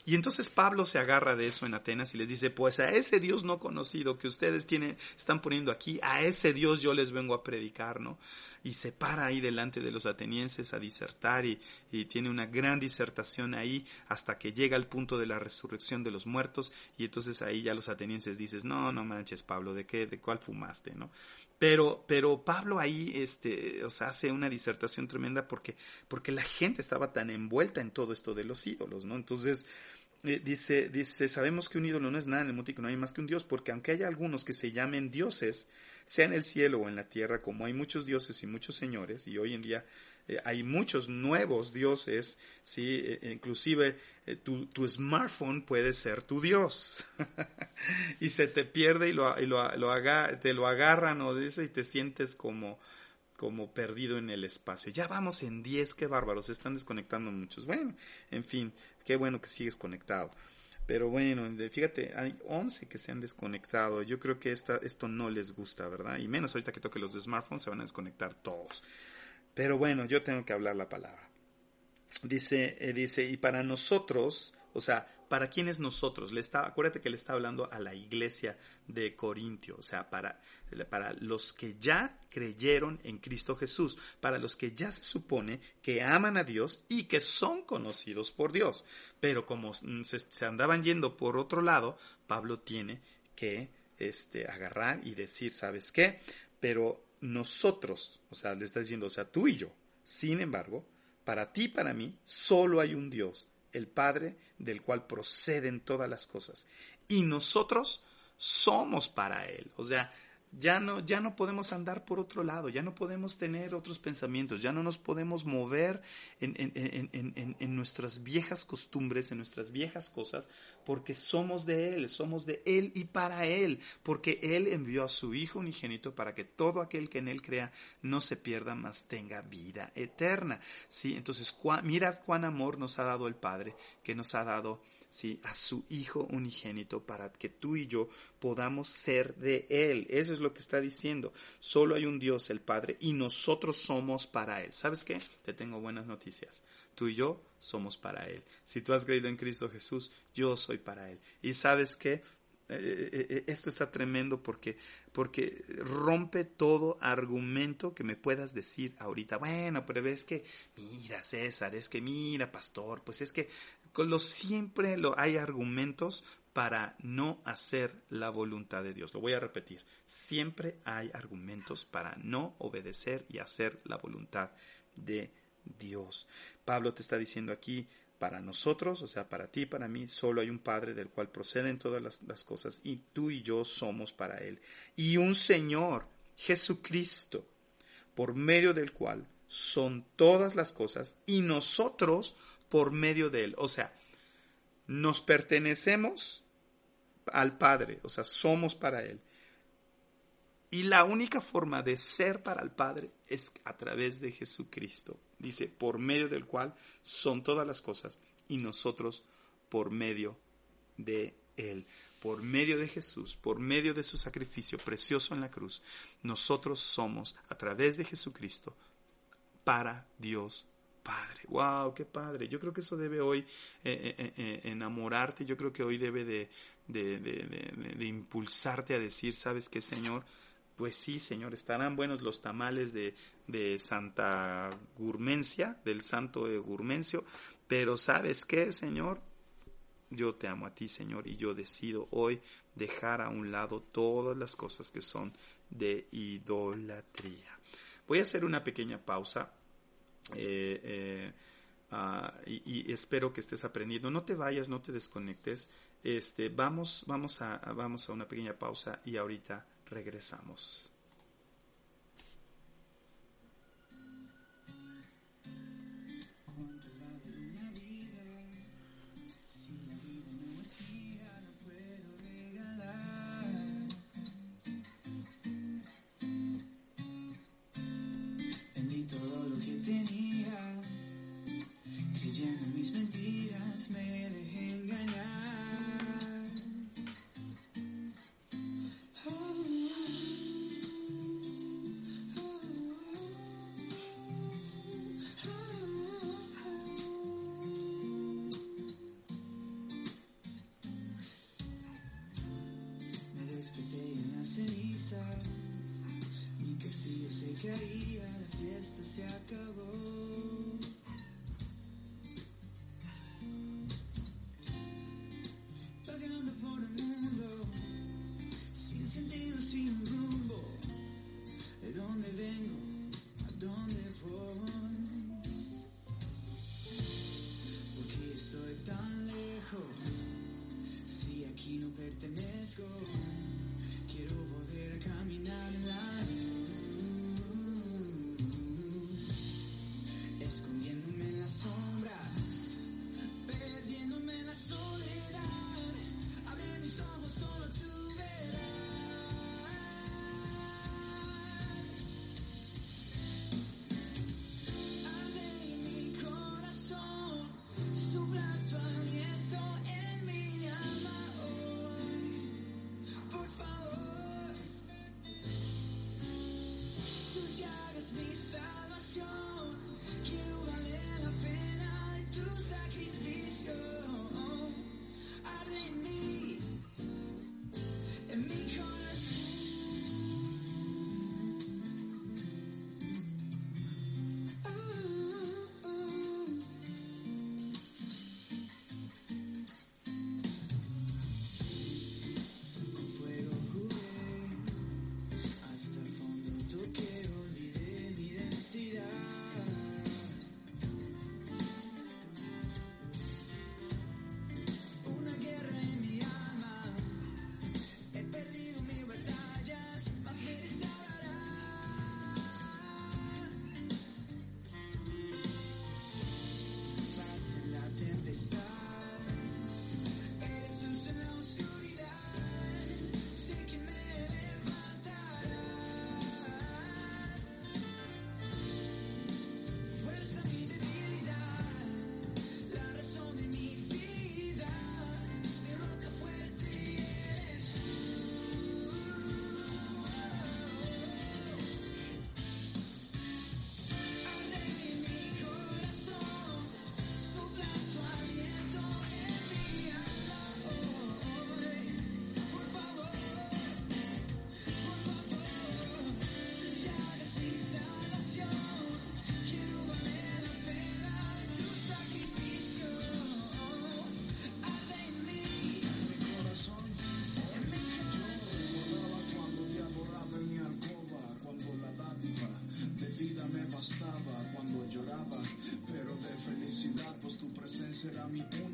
Y entonces Pablo se agarra de eso en Atenas y les dice, pues a ese Dios no conocido que ustedes tienen, están poniendo aquí, a ese Dios yo les vengo a predicar, ¿no? Y se para ahí delante de los atenienses a disertar y, y tiene una gran disertación ahí hasta que llega al punto de la resurrección de los muertos y entonces ahí ya los atenienses dices, no, no manches Pablo, ¿de qué, de cuál fumaste, no? Pero, pero Pablo ahí, este, o hace una disertación tremenda porque, porque la gente estaba tan envuelta en todo esto de los ídolos, ¿no? Entonces, eh, dice, dice, sabemos que un ídolo no es nada en el mundo que no hay más que un Dios, porque aunque haya algunos que se llamen dioses, sea en el cielo o en la tierra, como hay muchos dioses y muchos señores, y hoy en día eh, hay muchos nuevos dioses, ¿sí? E, inclusive eh, tu, tu, smartphone puede ser tu dios, (laughs) y se te pierde y, lo, y lo, lo te lo agarran o dice y te sientes como como perdido en el espacio. Ya vamos en 10, qué bárbaros, se están desconectando muchos. Bueno, en fin, qué bueno que sigues conectado. Pero bueno, fíjate, hay 11 que se han desconectado. Yo creo que esta, esto no les gusta, ¿verdad? Y menos ahorita que toque los de smartphones, se van a desconectar todos. Pero bueno, yo tengo que hablar la palabra. Dice, eh, dice, y para nosotros, o sea, ¿para quién es nosotros? Le está, acuérdate que le está hablando a la iglesia de Corintio, o sea, para, para los que ya creyeron en Cristo Jesús, para los que ya se supone que aman a Dios y que son conocidos por Dios. Pero como se, se andaban yendo por otro lado, Pablo tiene que este, agarrar y decir, ¿sabes qué? Pero nosotros, o sea, le está diciendo, o sea, tú y yo, sin embargo, para ti y para mí, solo hay un Dios, el Padre, del cual proceden todas las cosas. Y nosotros somos para Él. O sea, ya no, ya no podemos andar por otro lado, ya no podemos tener otros pensamientos, ya no nos podemos mover en, en, nuestras viejas costumbres, en nuestras viejas cosas, porque somos de Él, somos de Él y para Él, porque Él envió a su Hijo unigénito para que todo aquel que en Él crea no se pierda, mas tenga vida eterna. ¿Sí? Entonces, mirad cuán amor nos ha dado el Padre, que nos ha dado a su Hijo unigénito para que tú y yo podamos ser de Él. Eso es lo que está diciendo. Solo hay un Dios, el Padre, y nosotros somos para Él. ¿Sabes qué? Te tengo buenas noticias. Tú y yo somos para Él. Si tú has creído en Cristo Jesús, yo soy para Él. Y sabes qué? Eh, eh, eh, esto está tremendo porque, porque rompe todo argumento que me puedas decir ahorita. Bueno, pero es que, mira César, es que mira Pastor, pues es que lo siempre lo, hay argumentos para no hacer la voluntad de Dios. Lo voy a repetir. Siempre hay argumentos para no obedecer y hacer la voluntad de Dios. Pablo te está diciendo aquí, para nosotros, o sea, para ti, para mí, solo hay un Padre del cual proceden todas las, las, cosas y tú y yo somos para Él. Y un Señor, Jesucristo, por medio del cual son todas las cosas y nosotros por medio de Él. O sea, nos pertenecemos al Padre, o sea, somos para Él. Y la única forma de ser para el Padre es a través de Jesucristo. Dice, por medio del cual son todas las cosas y nosotros por medio de Él. Por medio de Jesús, por medio de su sacrificio precioso en la cruz, nosotros somos a través de Jesucristo para Dios padre, wow, qué padre. Yo creo que eso debe hoy eh, eh, eh, enamorarte, yo creo que hoy debe de, de, de, impulsarte a decir, ¿sabes qué, Señor? Pues sí, Señor, estarán buenos los tamales de, de Santa Gurmencia, del santo de Gurmencio, pero ¿sabes qué, Señor? Yo te amo a ti, Señor, y yo decido hoy dejar a un lado todas las cosas que son de idolatría. Voy a hacer una pequeña pausa eh, eh, ah, y, espero que estés aprendiendo. No te vayas, no te desconectes. Este, vamos, vamos, a, vamos a una pequeña pausa y ahorita regresamos. Será mi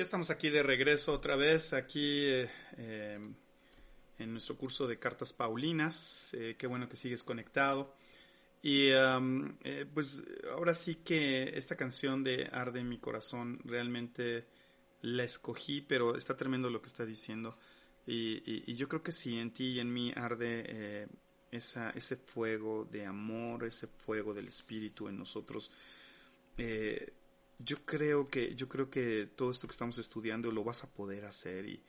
Ya estamos aquí de regreso otra vez, aquí eh, eh, en nuestro curso de cartas paulinas. Eh, qué bueno que sigues conectado. Y um, pues ahora sí que esta canción de Arde mi corazón realmente la escogí, pero está tremendo lo que está diciendo. Y, yo creo que sí, en ti y en mí arde esa, ese fuego de amor, ese fuego del Espíritu en nosotros. Eh, yo creo que yo creo que todo esto que estamos estudiando lo vas a poder hacer y,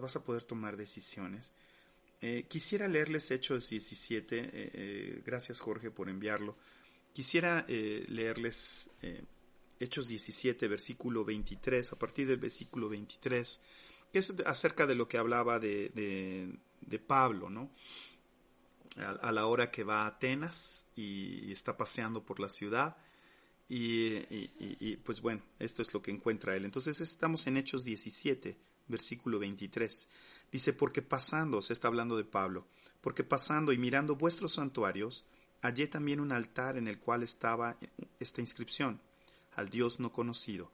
vas a poder tomar decisiones. Eh, quisiera leerles Hechos 17, eh, eh, gracias Jorge por enviarlo. Quisiera leerles Hechos 17, versículo 23, a partir del versículo 23, que es acerca de lo que hablaba de, de, Pablo, ¿no? A, a, la hora que va a Atenas y está paseando por la ciudad y, pues bueno, esto es lo que encuentra él. Entonces estamos en Hechos 17, versículo 23. Dice, porque pasando, se está hablando de Pablo, porque pasando y mirando vuestros santuarios, hallé también un altar en el cual estaba esta inscripción, al Dios no conocido,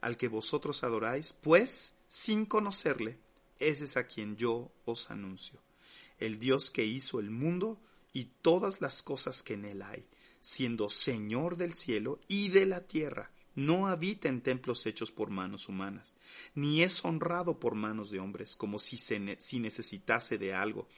al que vosotros adoráis, pues sin conocerle, ese es a quien yo os anuncio, el Dios que hizo el mundo y todas las cosas que en él hay siendo Señor del cielo y de la tierra. No habita en templos hechos por manos humanas, ni es honrado por manos de hombres, como si, se si necesitase de algo,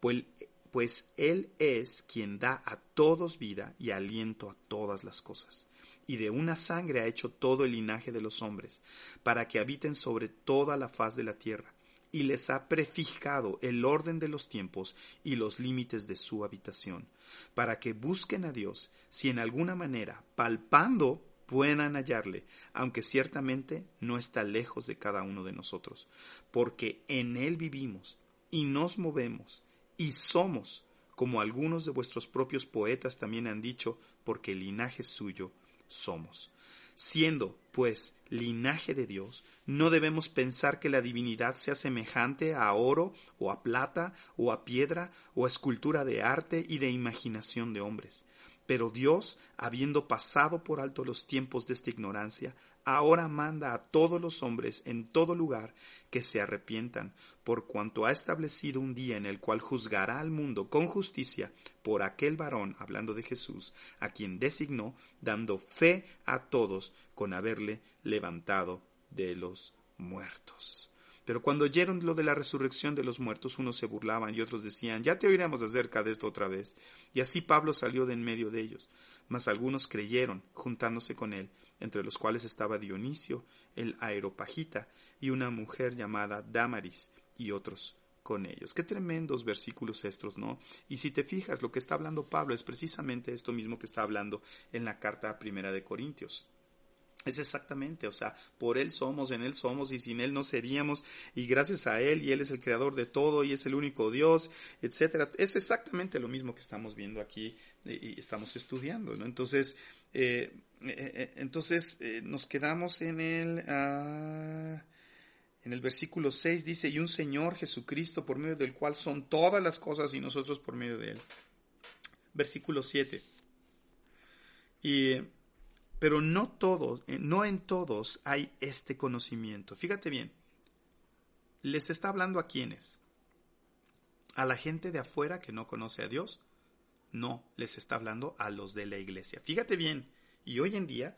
pues, pues Él es quien da a todos vida y aliento a todas las cosas y de una sangre ha hecho todo el linaje de los hombres, para que habiten sobre toda la faz de la tierra, y les ha prefijado el orden de los tiempos y los límites de su habitación, para que busquen a Dios si en alguna manera, palpando, puedan hallarle, aunque ciertamente no está lejos de cada uno de nosotros, porque en Él vivimos y nos movemos y somos, como algunos de vuestros propios poetas también han dicho, porque el linaje suyo somos. Siendo, pues, linaje de Dios, no debemos pensar que la divinidad sea semejante a oro o a plata o a piedra o a escultura de arte y de imaginación de hombres. Pero Dios, habiendo pasado por alto los tiempos de esta ignorancia, ahora manda a todos los hombres en todo lugar que se arrepientan, por cuanto ha establecido un día en el cual juzgará al mundo con justicia por aquel varón, hablando de Jesús, a quien designó, dando fe a todos con haberle levantado de los muertos. Pero cuando oyeron lo de la resurrección de los muertos, unos se burlaban y otros decían, ya te oiremos acerca de esto otra vez. Y así Pablo salió de en medio de ellos. Mas algunos creyeron, juntándose con él, entre los cuales estaba Dionisio, el aeropagita, y una mujer llamada Damaris, y otros con ellos. Qué tremendos versículos estos, ¿no? Y si te fijas, lo que está hablando Pablo es precisamente esto mismo que está hablando en la carta primera de Corintios. Es exactamente, o sea, por Él somos, en Él somos y sin Él no seríamos y gracias a Él y Él es el creador de todo y es el único Dios, etcétera. Es exactamente lo mismo que estamos viendo aquí y estamos estudiando, ¿no? Entonces, eh, eh, eh, entonces nos quedamos en el, ah, en el versículo 6 dice, y un Señor Jesucristo por medio del cual son todas las cosas y nosotros por medio de Él. Versículo 7. Y pero no todos, eh, no en todos hay este conocimiento. Fíjate bien, les está hablando a quiénes? A la gente de afuera que no conoce a Dios. No, les está hablando a los de la iglesia. Fíjate bien, y hoy en día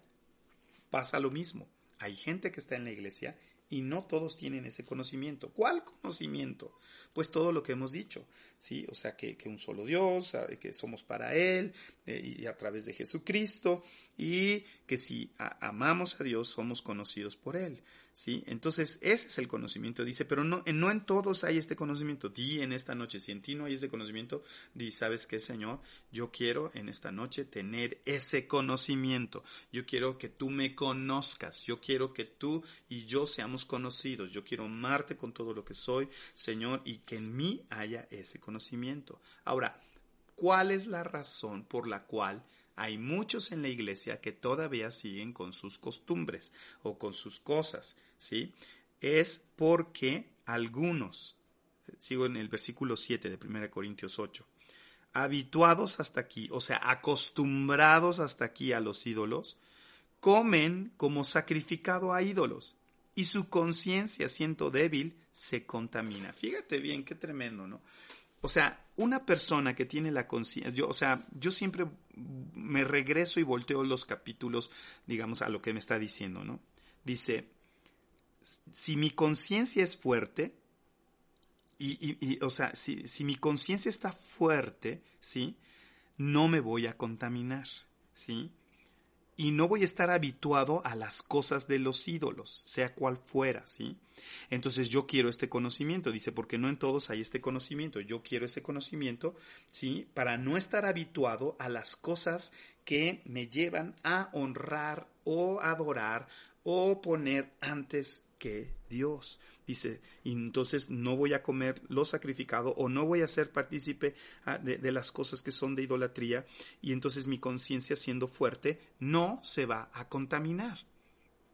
pasa lo mismo. Hay gente que está en la iglesia y no todos tienen ese conocimiento. ¿Cuál conocimiento? Pues todo lo que hemos dicho, ¿sí? O sea, que, un solo Dios, que somos para Él y a través de Jesucristo y que si amamos a Dios somos conocidos por Él. ¿sí? Entonces, ese es el conocimiento, dice, pero no, no en todos hay este conocimiento. Di en esta noche, si en ti no hay ese conocimiento, di, ¿sabes qué, Señor? Yo quiero en esta noche tener ese conocimiento. Yo quiero que tú me conozcas. Yo quiero que tú y yo seamos conocidos. Yo quiero amarte con todo lo que soy, Señor, y que en mí haya ese conocimiento. Ahora, ¿cuál es la razón por la cual hay muchos en la iglesia que todavía siguen con sus costumbres o con sus cosas, ¿sí? Es porque algunos, sigo en el versículo 7 de 1 Corintios 8, habituados hasta aquí, o sea, acostumbrados hasta aquí a los ídolos, comen como sacrificado a ídolos y su conciencia, siendo débil, se contamina. Fíjate bien, qué tremendo, ¿no? O sea, una persona que tiene la conciencia, yo, o sea, yo siempre me regreso y volteo los capítulos, digamos, a lo que me está diciendo, ¿no? Dice, si mi conciencia es fuerte, y, o sea, si, si mi conciencia está fuerte, ¿sí? No me voy a contaminar, ¿sí? Y no voy a estar habituado a las cosas de los ídolos, sea cual fuera, ¿sí? Entonces yo quiero este conocimiento, dice, porque no en todos hay este conocimiento, yo quiero ese conocimiento, ¿sí? Para no estar habituado a las cosas que me llevan a honrar o adorar o poner antes que Dios. Dice, y entonces no voy a comer lo sacrificado o no voy a ser partícipe ah, de, las cosas que son de idolatría y entonces mi conciencia siendo fuerte no se va a contaminar.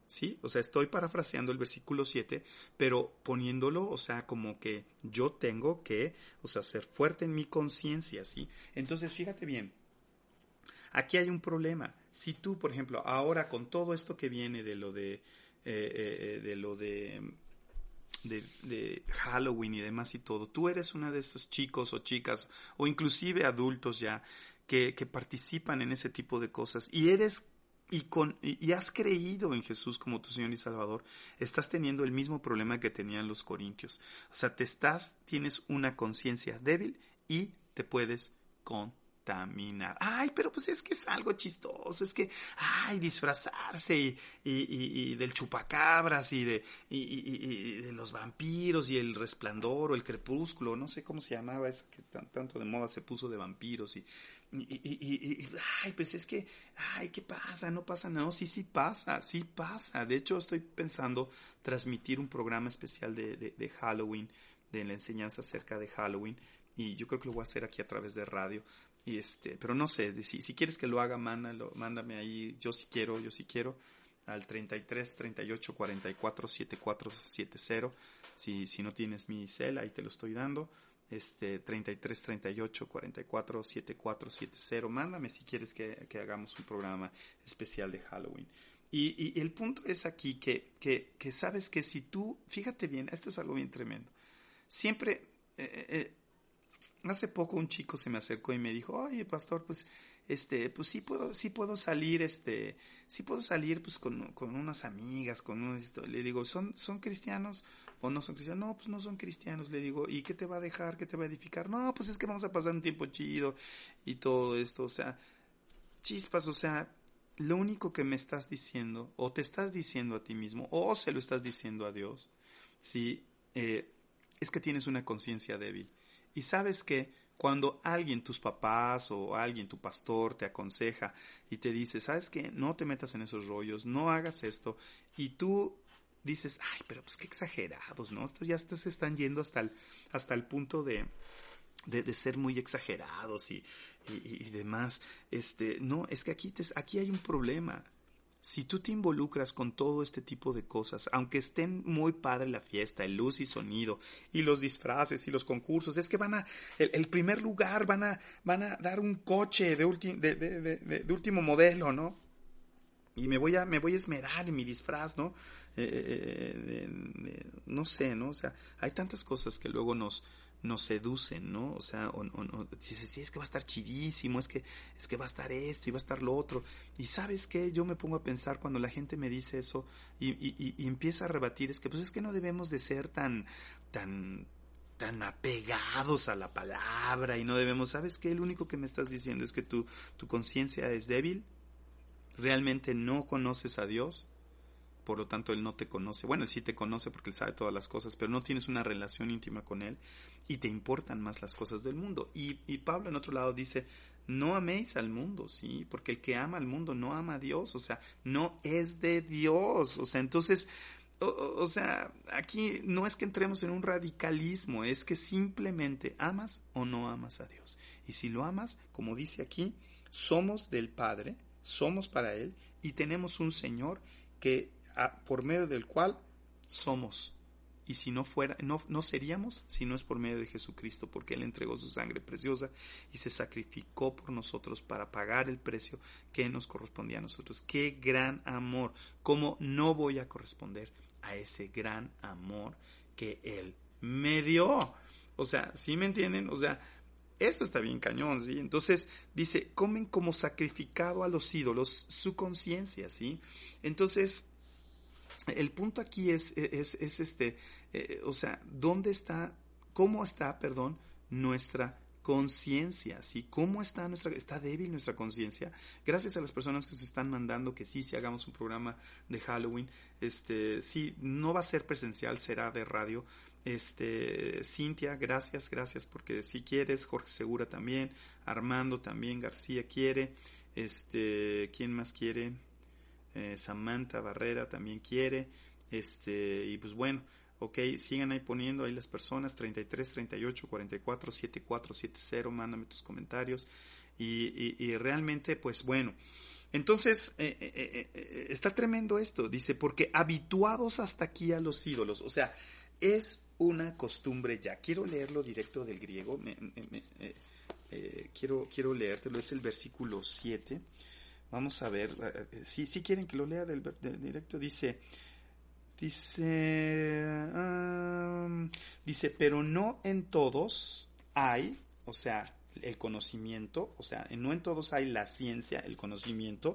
¿Sí? O sea, estoy parafraseando el versículo 7, pero poniéndolo, o sea, como que yo tengo que, o sea, ser fuerte en mi conciencia, ¿sí? Entonces, fíjate bien, aquí hay un problema. Si tú, por ejemplo, ahora con todo esto que viene de lo de, eh, eh, eh, de lo de de, Halloween y demás y todo, tú eres una de esos chicos o chicas o inclusive adultos ya que, participan en ese tipo de cosas. Y eres y, con, y has creído en Jesús como tu Señor y Salvador, estás teniendo el mismo problema que tenían los corintios. O sea, te estás, tienes una conciencia débil y te puedes con contaminar. Ay, pero pues es que es algo chistoso, es que, ay, disfrazarse y, y, y, del chupacabras y de, y, de los vampiros y el resplandor o el crepúsculo, no sé cómo se llamaba, es que tanto de moda se puso de vampiros y, y, ay, pues es que, ay, ¿qué pasa? No pasa nada. No, sí, sí pasa, sí pasa. De hecho, estoy pensando transmitir un programa especial de, de, de Halloween, de la enseñanza acerca de Halloween. Y yo creo que lo voy a hacer aquí a través de radio. Y este, pero no sé, si, si quieres que lo haga, mándalo, mándame ahí, yo sí quiero, yo sí quiero, al 33 38 44 74 70. Si, si no tienes mi cel, ahí te lo estoy dando. Este, 33 38 44 74 70. Mándame si quieres que, que hagamos un programa especial de Halloween. Y, y, el punto es aquí que, que, que, sabes que si tú, fíjate bien, esto es algo bien tremendo. Siempre, eh, eh, eh hace poco un chico se me acercó y me dijo, oye, pastor, pues, este, pues sí puedo, sí puedo salir, este, sí puedo salir, pues, con, con unas amigas, con unos, le digo, ¿son, son cristianos o no son cristianos? No, pues no son cristianos, le digo, ¿y qué te va a dejar, qué te va a edificar? No, pues es que vamos a pasar un tiempo chido y todo esto, o sea, chispas, o sea, lo único que me estás diciendo, o te estás diciendo a ti mismo, o se lo estás diciendo a Dios, sí, eh, es que tienes una conciencia débil y sabes que cuando alguien, tus papás o alguien, tu pastor, te aconseja y te dice, sabes que no te metas en esos rollos, no hagas esto, y tú dices, ay, pero pues qué exagerados, ¿no? Estos ya se están yendo hasta el, hasta el punto de, de, ser muy exagerados y, y, y, demás. Este, no, es que aquí, te, aquí hay un problema si tú te involucras con todo este tipo de cosas, aunque estén muy padre la fiesta, el luz y sonido, y los disfraces y los concursos, es que van a, el, primer lugar van a, van a dar un coche de, de, de, de, último modelo, ¿no? Y me voy a, me voy a esmerar en mi disfraz, ¿no? Eh, eh, eh, no sé, ¿no? O sea, hay tantas cosas que luego nos, nos seducen, ¿no? O sea, o, o, si sí, es que va a estar chidísimo, es que, es que va a estar esto y va a estar lo otro. Y sabes qué, yo me pongo a pensar cuando la gente me dice eso y, y, y, empieza a rebatir, es que pues es que no debemos de ser tan, tan, tan apegados a la palabra y no debemos, ¿sabes qué? El único que me estás diciendo es que tu, tu conciencia es débil, realmente no conoces a Dios por lo tanto él no te conoce. Bueno, él sí te conoce porque él sabe todas las cosas, pero no tienes una relación íntima con él y te importan más las cosas del mundo. Y, y Pablo en otro lado dice, no améis al mundo, ¿sí? Porque el que ama al mundo no ama a Dios, o sea, no es de Dios, o sea, entonces, o, o sea, aquí no es que entremos en un radicalismo, es que simplemente amas o no amas a Dios. Y si lo amas, como dice aquí, somos del Padre, somos para Él y tenemos un Señor que por medio del cual somos y si no fuera, no, no seríamos si no es por medio de Jesucristo, porque Él entregó su sangre preciosa y se sacrificó por nosotros para pagar el precio que nos correspondía a nosotros. Qué gran amor. ¿Cómo no voy a corresponder a ese gran amor que Él me dio? O sea, ¿sí me entienden? O sea, esto está bien cañón, ¿sí? Entonces dice, comen como sacrificado a los ídolos su conciencia, ¿sí? Entonces, el punto aquí es, es, este, eh, o sea, ¿dónde está, cómo está, perdón, nuestra conciencia, ¿sí? ¿Cómo está nuestra, está débil nuestra conciencia? Gracias a las personas que nos están mandando que sí, si hagamos un programa de Halloween, este, sí, no va a ser presencial, será de radio. Este, Cintia, gracias, gracias, porque si quieres, Jorge Segura también, Armando también, García quiere, este, ¿quién más quiere? Eh, Samantha Barrera también quiere, este, y pues bueno, ok, sigan ahí poniendo ahí las personas, 33, 38, 44, 74, 70, mándame tus comentarios, y, realmente, pues bueno, entonces, eh, eh, está tremendo esto, dice, porque habituados hasta aquí a los ídolos, o sea, es una costumbre ya. Quiero leerlo directo del griego, quiero, quiero leértelo, es el versículo 7. Vamos a ver, eh, eh, si, quieren que lo lea del, directo, dice, dice, dice, pero no en todos hay, o sea, el conocimiento, o sea, no en todos hay la ciencia, el conocimiento,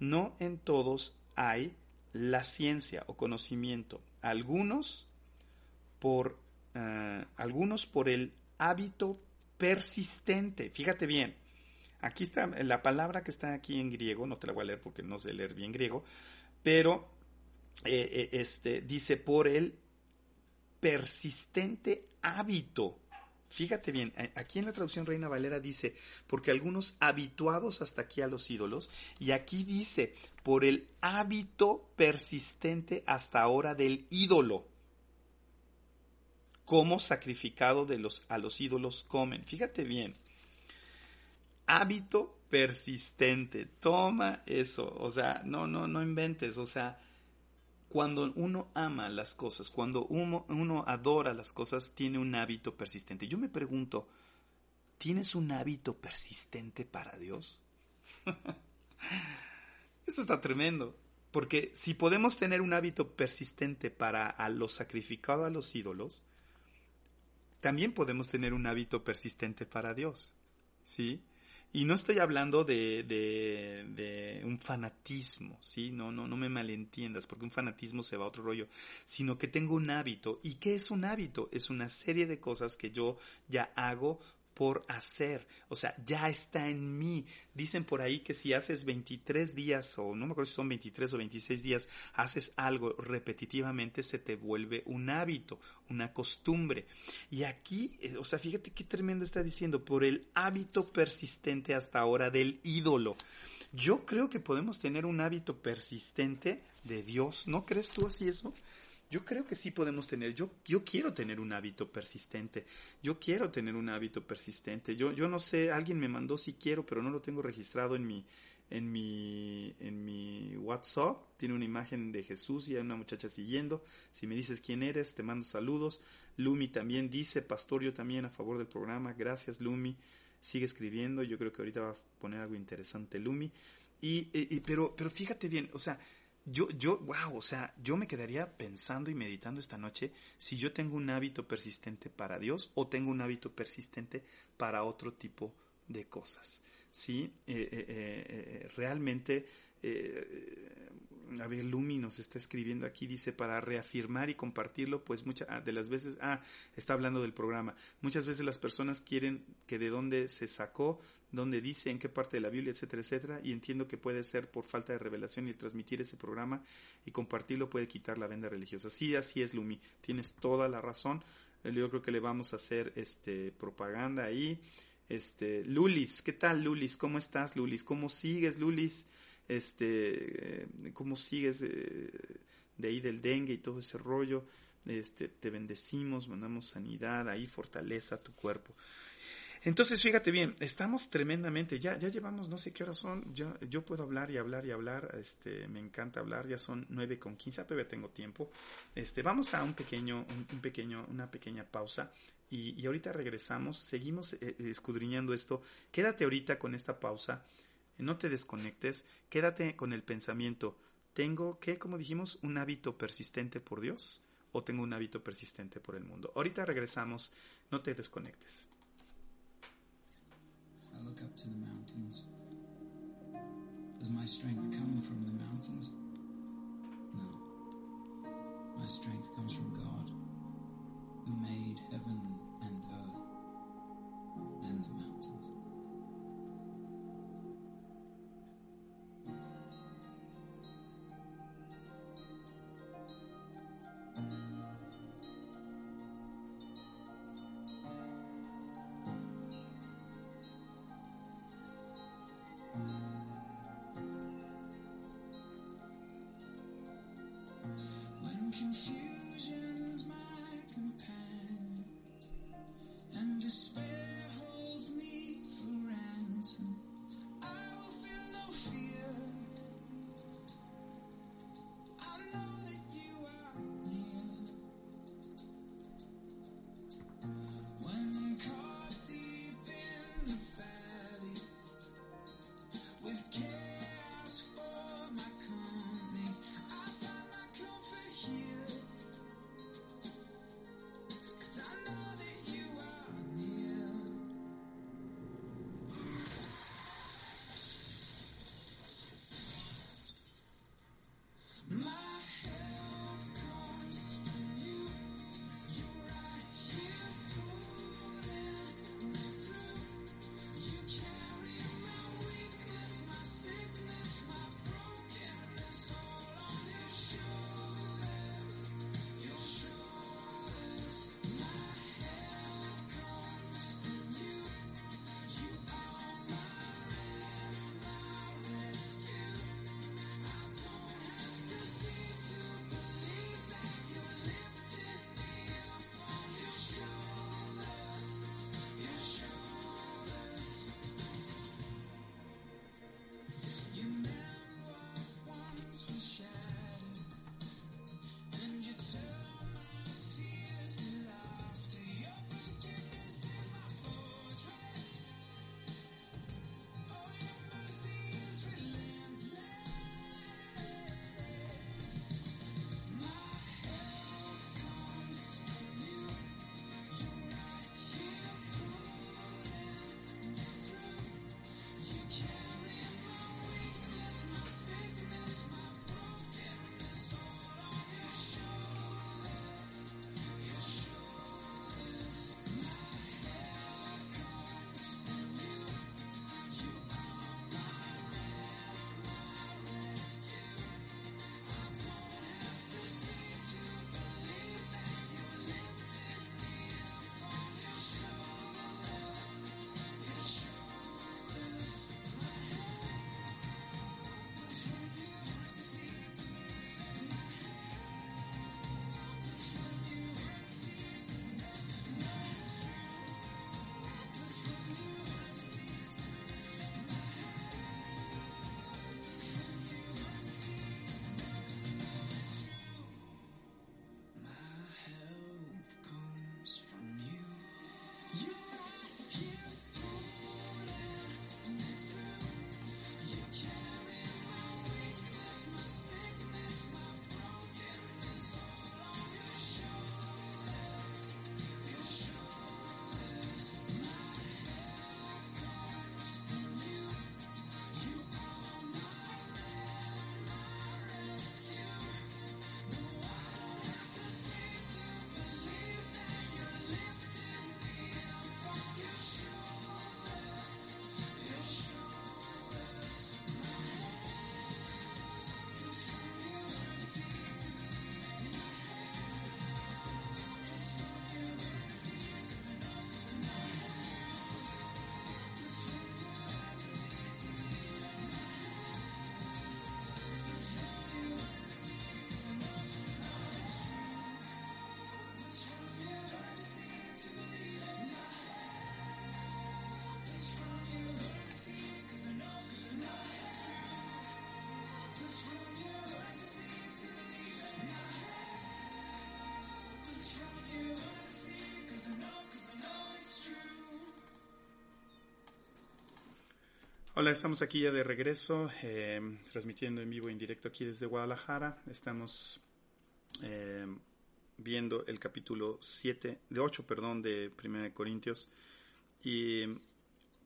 no en todos hay la ciencia o conocimiento. Algunos por, eh, algunos por el hábito persistente. Fíjate bien, Aquí está la palabra que está aquí en griego, no te la voy a leer porque no sé leer bien griego, pero eh, eh, este, dice por el persistente hábito. Fíjate bien, aquí en la traducción Reina Valera dice, porque algunos habituados hasta aquí a los ídolos, y aquí dice, por el hábito persistente hasta ahora del ídolo, como sacrificado de los, a los ídolos comen. Fíjate bien, hábito persistente. Toma eso. O sea, no, no, no inventes. O sea, cuando uno ama las cosas, cuando uno, adora las cosas, tiene un hábito persistente. Yo me pregunto, ¿tienes un hábito persistente para Dios? (laughs) Eso está tremendo. Porque si podemos tener un hábito persistente para a lo sacrificado a los ídolos, también podemos tener un hábito persistente para Dios. ¿Sí? Y no estoy hablando de, de, un fanatismo, ¿sí? No, no, no me malentiendas, porque un fanatismo se va a otro rollo, sino que tengo un hábito. ¿Y qué es un hábito? Es una serie de cosas que yo ya hago por hacer. O sea, ya está en mí. Dicen por ahí que si haces 23 días, o no me acuerdo si son 23 o 26 días, haces algo repetitivamente, se te vuelve un hábito, una costumbre. Y aquí, eh, o sea, fíjate qué tremendo está diciendo, por el hábito persistente hasta ahora del ídolo. Yo creo que podemos tener un hábito persistente de Dios. ¿No crees tú así eso? Yo creo que sí podemos tener, yo, yo quiero tener un hábito persistente, yo quiero tener un hábito persistente, yo, yo no sé, alguien me mandó si quiero, pero no lo tengo registrado en mi, en mi, en mi WhatsApp, tiene una imagen de Jesús y hay una muchacha siguiendo, si me dices quién eres, te mando saludos, Lumi también dice, Pastorio también a favor del programa, gracias Lumi, sigue escribiendo, yo creo que ahorita va a poner algo interesante Lumi, y, y pero, pero fíjate bien, o sea, yo, yo, wow, o sea, yo me quedaría pensando y meditando esta noche si yo tengo un hábito persistente para Dios o tengo un hábito persistente para otro tipo de cosas. Sí, eh, eh, eh, realmente, a ver, Lumi nos está escribiendo aquí, dice, para reafirmar y compartirlo, pues muchas ah, de las veces, ah, está hablando del programa, muchas veces las personas quieren que de dónde se sacó, donde dice en qué parte de la Biblia, etcétera, etcétera, y entiendo que puede ser por falta de revelación y transmitir ese programa y compartirlo puede quitar la venda religiosa. Sí, así es, Lumi, tienes toda la razón. Eh, yo creo que le vamos a hacer este propaganda ahí. Este, Lulis, ¿qué tal Lulis? ¿Cómo estás, Lulis? ¿Cómo sigues, Lulis? Este, eh, ¿cómo sigues eh, de ahí del dengue y todo ese rollo? Este, te bendecimos, mandamos sanidad, ahí fortaleza tu cuerpo. Entonces, fíjate bien, estamos tremendamente, ya, ya llevamos no sé qué horas son, ya, yo puedo hablar y hablar y hablar, este, me encanta hablar, ya son nueve con quince, todavía tengo tiempo. Este, vamos a un pequeño, un, pequeño, una pequeña pausa y, y ahorita regresamos, seguimos eh, escudriñando esto. Quédate ahorita con esta pausa, no te desconectes, quédate con el pensamiento. ¿Tengo que, como dijimos, un hábito persistente por Dios o tengo un hábito persistente por el mundo? Ahorita regresamos, no te desconectes. Up to the mountains. Does my strength come from the mountains? No. My strength comes from God, who made heaven and earth and the mountains. confused. Hola, estamos aquí ya de regreso, eh, transmitiendo en vivo en directo aquí desde Guadalajara. Estamos eh, viendo el capítulo 7, de 8, perdón, de 1 Corintios. Y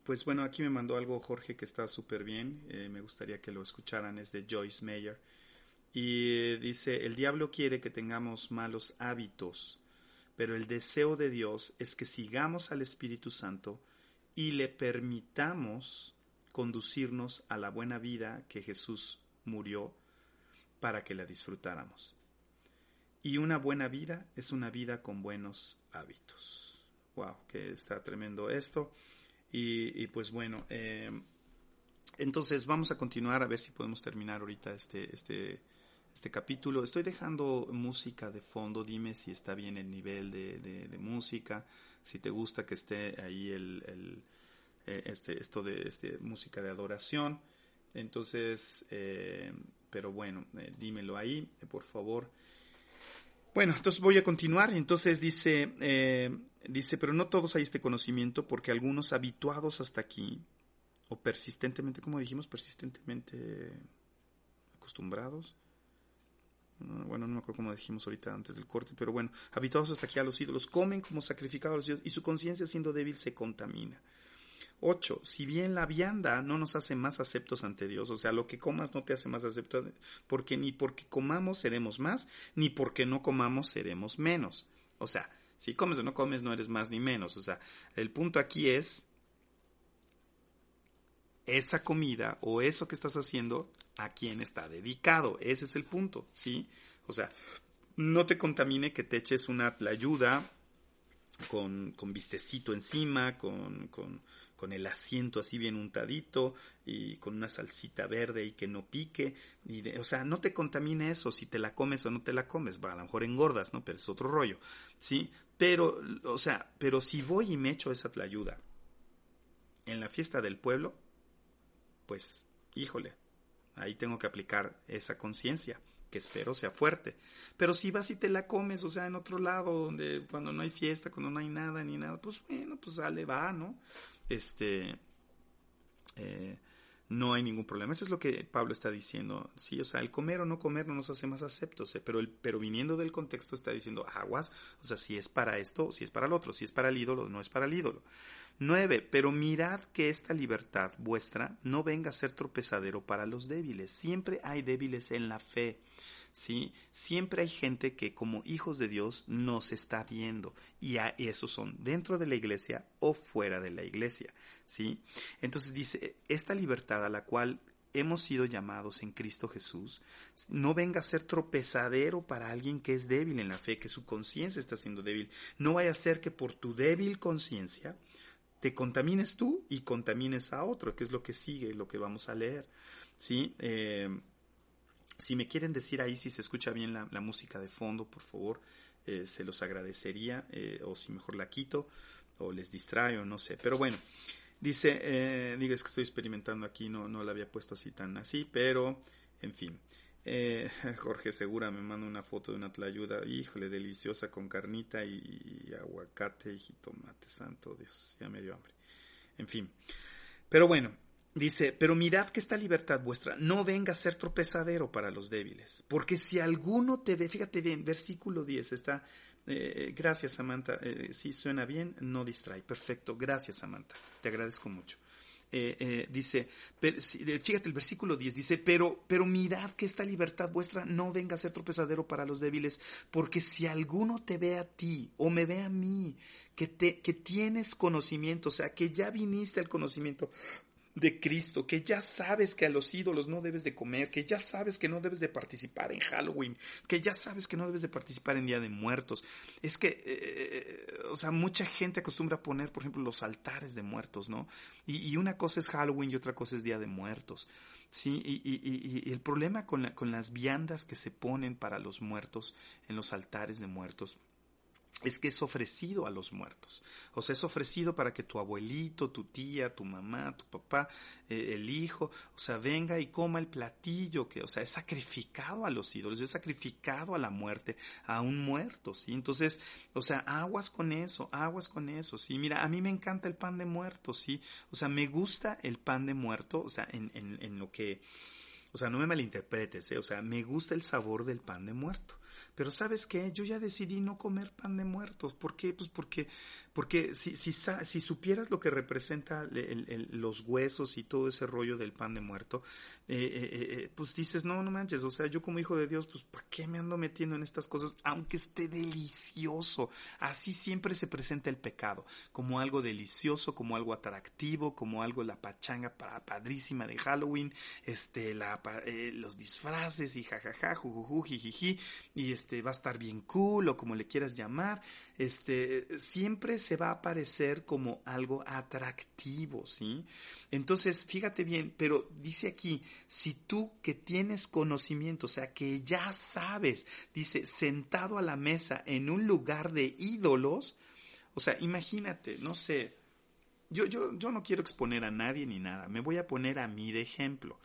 pues bueno, aquí me mandó algo Jorge que está súper bien. Eh, me gustaría que lo escucharan. Es de Joyce Meyer. Y dice, el diablo quiere que tengamos malos hábitos, pero el deseo de Dios es que sigamos al Espíritu Santo y le permitamos conducirnos a la buena vida que Jesús murió para que la disfrutáramos. Y una buena vida es una vida con buenos hábitos. Wow, que está tremendo esto. Y, pues bueno, eh, entonces vamos a continuar a ver si podemos terminar ahorita este, este, este capítulo. Estoy dejando música de fondo, dime si está bien el nivel de, de, música, si te gusta que esté ahí el eh, este, esto de este, música de adoración. Entonces, eh, pero bueno, eh, dímelo ahí, por favor. Bueno, entonces voy a continuar. Entonces dice, dice, pero no todos hay este conocimiento porque algunos habituados hasta aquí, o persistentemente, como dijimos, persistentemente acostumbrados. Bueno, no me acuerdo cómo dijimos ahorita antes del corte, pero bueno, habituados hasta aquí a los ídolos, comen como sacrificados a los dioses y su conciencia siendo débil se contamina. 8. Si bien la vianda no nos hace más aceptos ante Dios, o sea, lo que comas no te hace más aceptos, porque ni porque comamos seremos más, ni porque no comamos seremos menos. O sea, si comes o no comes no eres más ni menos. O sea, el punto aquí es esa comida o eso que estás haciendo a quién está dedicado. Ese es el punto, ¿sí? O sea, no te contamine que te eches una ayuda con, con vistecito encima, con, con con el asiento así bien untadito y con una salsita verde y que no pique. Y o sea, no te contamine eso si te la comes o no te la comes. Va, a lo mejor engordas, ¿no? Pero es otro rollo, ¿sí? Pero, o sea, pero si voy y me echo esa tlayuda en la fiesta del pueblo, pues, híjole, ahí tengo que aplicar esa conciencia que espero sea fuerte. Pero si vas y te la comes, o sea, en otro lado, donde cuando no hay fiesta, cuando no hay nada ni nada, pues bueno, pues sale, va, ¿no? Este, eh, no hay ningún problema. Eso es lo que Pablo está diciendo. Sí, o sea, el comer o no comer no nos hace más aceptos, pero, el, pero viniendo del contexto está diciendo aguas, o sea, si es para esto, si es para el otro, si es para el ídolo, no es para el ídolo. 9. Pero mirad que esta libertad vuestra no venga a ser tropezadero para los débiles. Siempre hay débiles en la fe. ¿Sí? Siempre hay gente que como hijos de Dios nos está viendo y, esos son dentro de la iglesia o fuera de la iglesia, ¿sí? Entonces dice, esta libertad a la cual hemos sido llamados en Cristo Jesús, no venga a ser tropezadero para alguien que es débil en la fe, que su conciencia está siendo débil. No vaya a ser que por tu débil conciencia te contamines tú y contamines a otro, que es lo que sigue, lo que vamos a leer. ¿sí? Eh, si me quieren decir ahí si se escucha bien la, música de fondo, por favor, eh, se los agradecería, eh, o si mejor la quito, o les distraigo, no sé. Pero bueno, dice, eh, digo, es que estoy experimentando aquí, no, no la había puesto así tan así, pero, en fin. Eh, (laughs) Jorge Segura me manda una foto de una tlayuda, híjole, deliciosa con carnita y, aguacate y jitomate, santo Dios, ya me dio hambre. En fin. Pero bueno, Dice, pero mirad que esta libertad vuestra no venga a ser tropezadero para los débiles, porque si alguno te ve, fíjate bien, versículo 10 está, eh, gracias Samantha, eh, si suena bien, no distrae, perfecto, gracias Samantha, te agradezco mucho. Eh, dice, fíjate el versículo 10, dice, pero, pero mirad que esta libertad vuestra no venga a ser tropezadero para los débiles, porque si alguno te ve a ti o me ve a mí, que, te, que tienes conocimiento, o sea, que ya viniste al conocimiento, de Cristo, que ya sabes que a los ídolos no debes de comer, que ya sabes que no debes de participar en Halloween, que ya sabes que no debes de participar en Día de Muertos. Es que, eh, eh, o sea, mucha gente acostumbra a poner, por ejemplo, los altares de muertos, ¿no? Y, una cosa es Halloween y otra cosa es Día de Muertos. Sí, y, y, y el problema con, con las viandas que se ponen para los muertos en los altares de muertos es que es ofrecido a los muertos. O sea, es ofrecido para que tu abuelito, tu tía, tu mamá, tu papá, eh, el hijo, o sea, venga y coma el platillo, que, o sea, es sacrificado a los ídolos, es sacrificado a la muerte, a un muerto, ¿sí? Entonces, o sea, aguas con eso, aguas con eso, ¿sí? Mira, a mí me encanta el pan de muerto, ¿sí? O sea, me gusta el pan de muerto, o sea, en, en, en lo que, o sea, no me malinterpretes, ¿eh? O sea, me gusta el sabor del pan de muerto. Pero sabes qué, yo ya decidí no comer pan de muertos. ¿Por qué? Pues porque, porque si, si, si supieras lo que representa los huesos y todo ese rollo del pan de muerto, eh, eh, eh, pues dices, no, no manches, o sea, yo como hijo de Dios, pues ¿para qué me ando metiendo en estas cosas? Aunque esté delicioso. Así siempre se presenta el pecado, como algo delicioso, como algo atractivo, como algo la pachanga padrísima de Halloween, este, la, los disfraces y jajaja, jujuju, jijiji, y este va a estar bien cool o como le quieras llamar, este siempre se va a aparecer como algo atractivo, ¿sí? Entonces, fíjate bien, pero dice aquí, si tú que tienes conocimiento, o sea, que ya sabes, dice, sentado a la mesa en un lugar de ídolos, o sea, imagínate, no sé, yo, yo, yo no quiero exponer a nadie ni nada, me voy a poner a mí de ejemplo.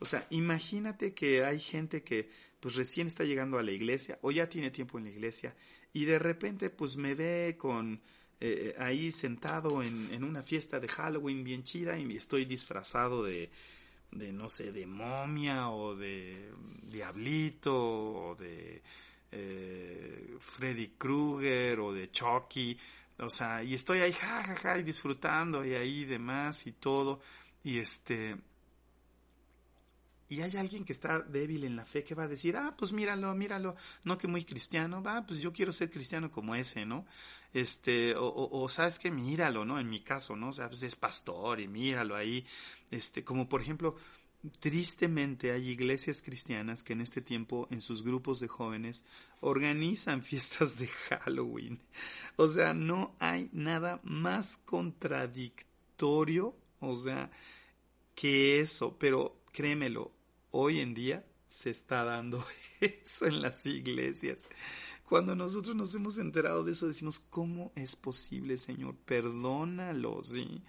O sea, imagínate que hay gente que pues recién está llegando a la iglesia o ya tiene tiempo en la iglesia y de repente pues me ve con eh, ahí sentado en, en, una fiesta de Halloween bien chida y estoy disfrazado de, de no sé, de momia o de diablito o de eh, Freddy Krueger o de Chucky, o sea, y estoy ahí jajaja ja, ja, y disfrutando y ahí demás y todo. Y este y hay alguien que está débil en la fe que va a decir, ah, pues míralo, míralo, no que muy cristiano, va, pues yo quiero ser cristiano como ese, ¿no? Este, o, sabes que míralo, ¿no? En mi caso, ¿no? O sea, pues es pastor y míralo ahí, este, como por ejemplo, tristemente hay iglesias cristianas que en este tiempo en sus grupos de jóvenes organizan (laughs) fiestas de Halloween. O sea, no hay nada más contradictorio, o sea, que eso, pero créemelo, hoy en día se está dando (laughs) eso en las iglesias. Cuando nosotros nos hemos enterado de eso, decimos, ¿cómo es posible, Señor? Perdónalo, ¿sí?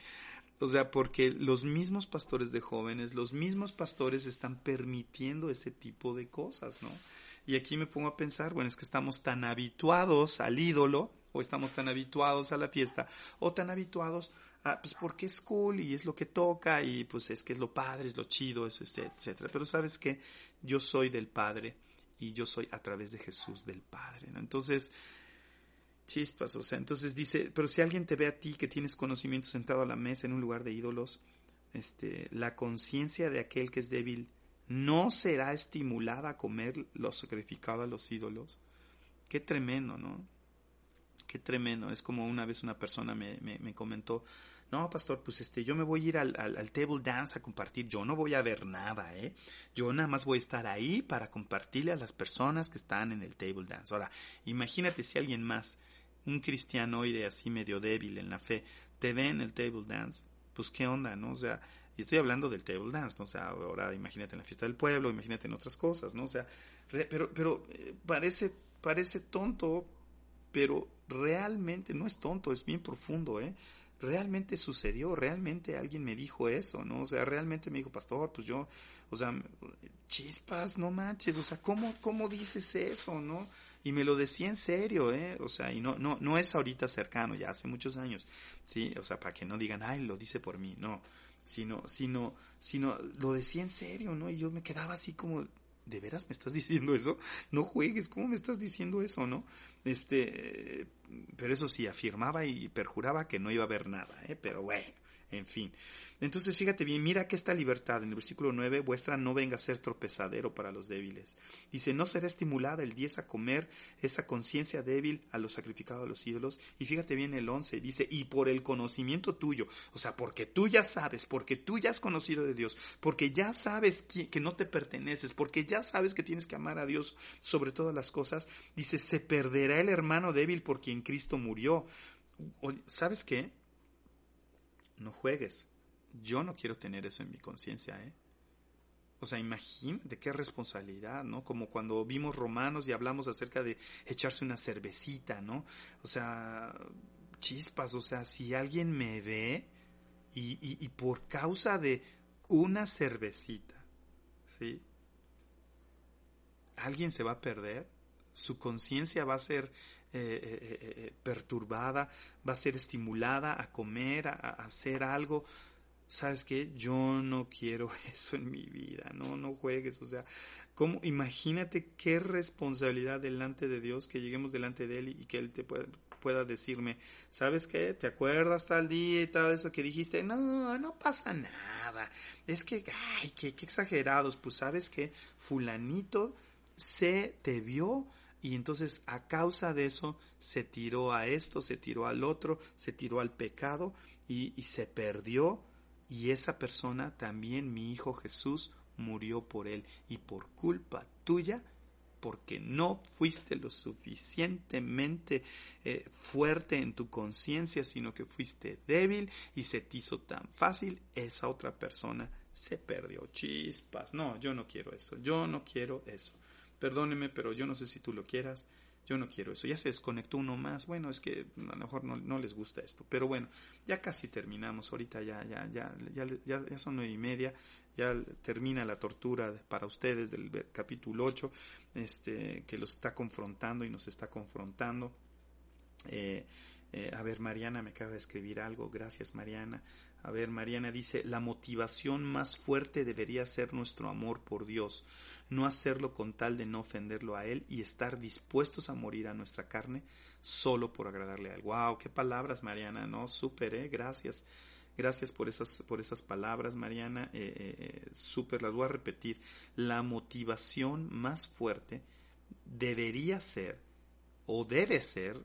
O sea, porque los mismos pastores de jóvenes, los mismos pastores están permitiendo ese tipo de cosas, ¿no? Y aquí me pongo a pensar, bueno, es que estamos tan habituados al ídolo, o estamos tan habituados a la fiesta, o tan habituados ah, pues porque es cool y es lo que toca y pues es que es lo padre, es lo chido, es este, etcétera. Pero sabes que yo soy del Padre y yo soy a través de Jesús del Padre, ¿no? Entonces, chispas, o sea, entonces dice, pero si alguien te ve a ti que tienes conocimiento sentado a la mesa en un lugar de ídolos, este, la conciencia de aquel que es débil no será estimulada a comer lo sacrificado a los ídolos. Qué tremendo, ¿no? Qué tremendo. Es como una vez una persona me, me, me comentó, no, pastor, pues este, yo me voy a ir al, table dance a compartir, yo no voy a ver nada, ¿eh? Yo nada más voy a estar ahí para compartirle a las personas que están en el table dance. Ahora, imagínate si alguien más, un cristianoide así medio débil en la fe, te ve en el table dance, pues qué onda, ¿no? O sea, y estoy hablando del table dance, ¿no? O sea, ahora imagínate en la fiesta del pueblo, imagínate en otras cosas, ¿no? O sea, pero, pero eh, parece, parece tonto, pero realmente no es tonto, es bien profundo, ¿eh? Realmente sucedió, realmente alguien me dijo eso, ¿no? O sea, realmente me dijo, pastor, pues yo, o sea, chispas, no manches, o sea, ¿cómo, cómo dices eso, no? Y me lo decía en serio, ¿eh? O sea, y no, no, no es ahorita cercano, ya hace muchos años, ¿sí? O sea, para que no digan, ay, lo dice por mí, no, sino, sino, sino, lo decía en serio, ¿no? Y yo me quedaba así como, ¿de veras me estás diciendo eso? No juegues, ¿cómo me estás diciendo eso, no? Este, pero eso sí, afirmaba y perjuraba que no iba a haber nada, ¿eh? Pero bueno, en fin. Entonces, fíjate bien, mira que esta libertad en el versículo 9, vuestra no venga a ser tropezadero para los débiles. Dice, no será estimulada el 10 a comer esa conciencia débil a los sacrificados a los ídolos. Y fíjate bien el 11, dice, y por el conocimiento tuyo, o sea, porque tú ya sabes, porque tú ya has conocido de Dios, porque ya sabes que, que no te perteneces, porque ya sabes que tienes que amar a Dios sobre todas las cosas, dice, se perderá el hermano débil por quien Cristo murió. ¿Sabes qué? No juegues yo no quiero tener eso en mi conciencia, ¿eh? O sea, imagínate qué responsabilidad, ¿no? Como cuando vimos romanos y hablamos acerca de echarse una cervecita, ¿no? O sea, chispas, o sea, si alguien me ve y, y, por causa de una cervecita, ¿sí? Alguien se va a perder, su conciencia va a ser eh, eh, eh, perturbada, va a ser estimulada a comer, a hacer algo ¿sabes qué? Yo no quiero (laughs) eso en mi vida, no, no juegues, o sea, ¿cómo? Imagínate qué responsabilidad delante de Dios, que lleguemos delante de Él y que Él te pueda, pueda decirme, ¿sabes qué? ¿Te acuerdas tal día y todo eso que dijiste? No, no pasa nada, es que, ay, qué, qué exagerados, pues sabes que fulanito se te vio y entonces a causa de eso se tiró a esto, se tiró al otro, se tiró al pecado y, se perdió y esa persona también mi Hijo Jesús murió por él y por culpa tuya porque no fuiste lo suficientemente eh, fuerte en tu conciencia, sino que fuiste débil y se te hizo tan fácil, esa otra persona se perdió. Chispas, no, yo no quiero eso, yo no quiero eso. Perdóneme, pero yo no sé si tú lo quieras, yo no quiero eso. Ya se desconectó uno más. Bueno, es que a lo mejor no, les gusta esto. Pero bueno, ya casi terminamos. Ahorita ya, ya, ya, ya, ya, son nueve y media. Ya termina la tortura para ustedes del capítulo 8, este, que los está confrontando y nos está confrontando. Eh, eh, a ver, Mariana me acaba de escribir algo. Gracias, Mariana. A ver, Mariana dice, la motivación más fuerte debería ser nuestro amor por Dios, no hacerlo con tal de no ofenderlo a Él y estar dispuestos a morir a nuestra carne solo por agradarle a Él. ¡Wow! ¡Qué palabras, Mariana! No, súper, ¿eh? Gracias. Gracias por esas, por esas palabras, Mariana. Eh, eh, eh, súper, las voy a repetir. La motivación más fuerte debería ser o debe ser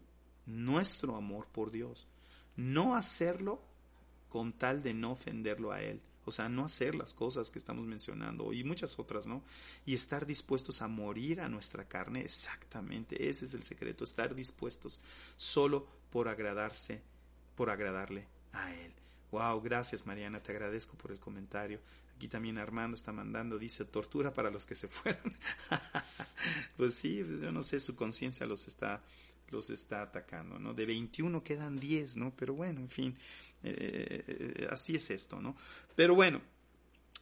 nuestro amor por Dios. No hacerlo con tal de no ofenderlo a Él. O sea, no hacer las cosas que estamos mencionando y muchas otras, ¿no? Y estar dispuestos a morir a nuestra carne, exactamente, ese es el secreto, estar dispuestos solo por agradarse, por agradarle a Él. Wow, gracias Mariana, te agradezco por el comentario. Aquí también Armando está mandando, dice, tortura para los que se fueron. (laughs) pues sí, pues yo no sé, su conciencia los está, los está atacando, ¿no? De 21 quedan 10, ¿no? Pero bueno, en fin, eh, así es esto, ¿no? Pero bueno,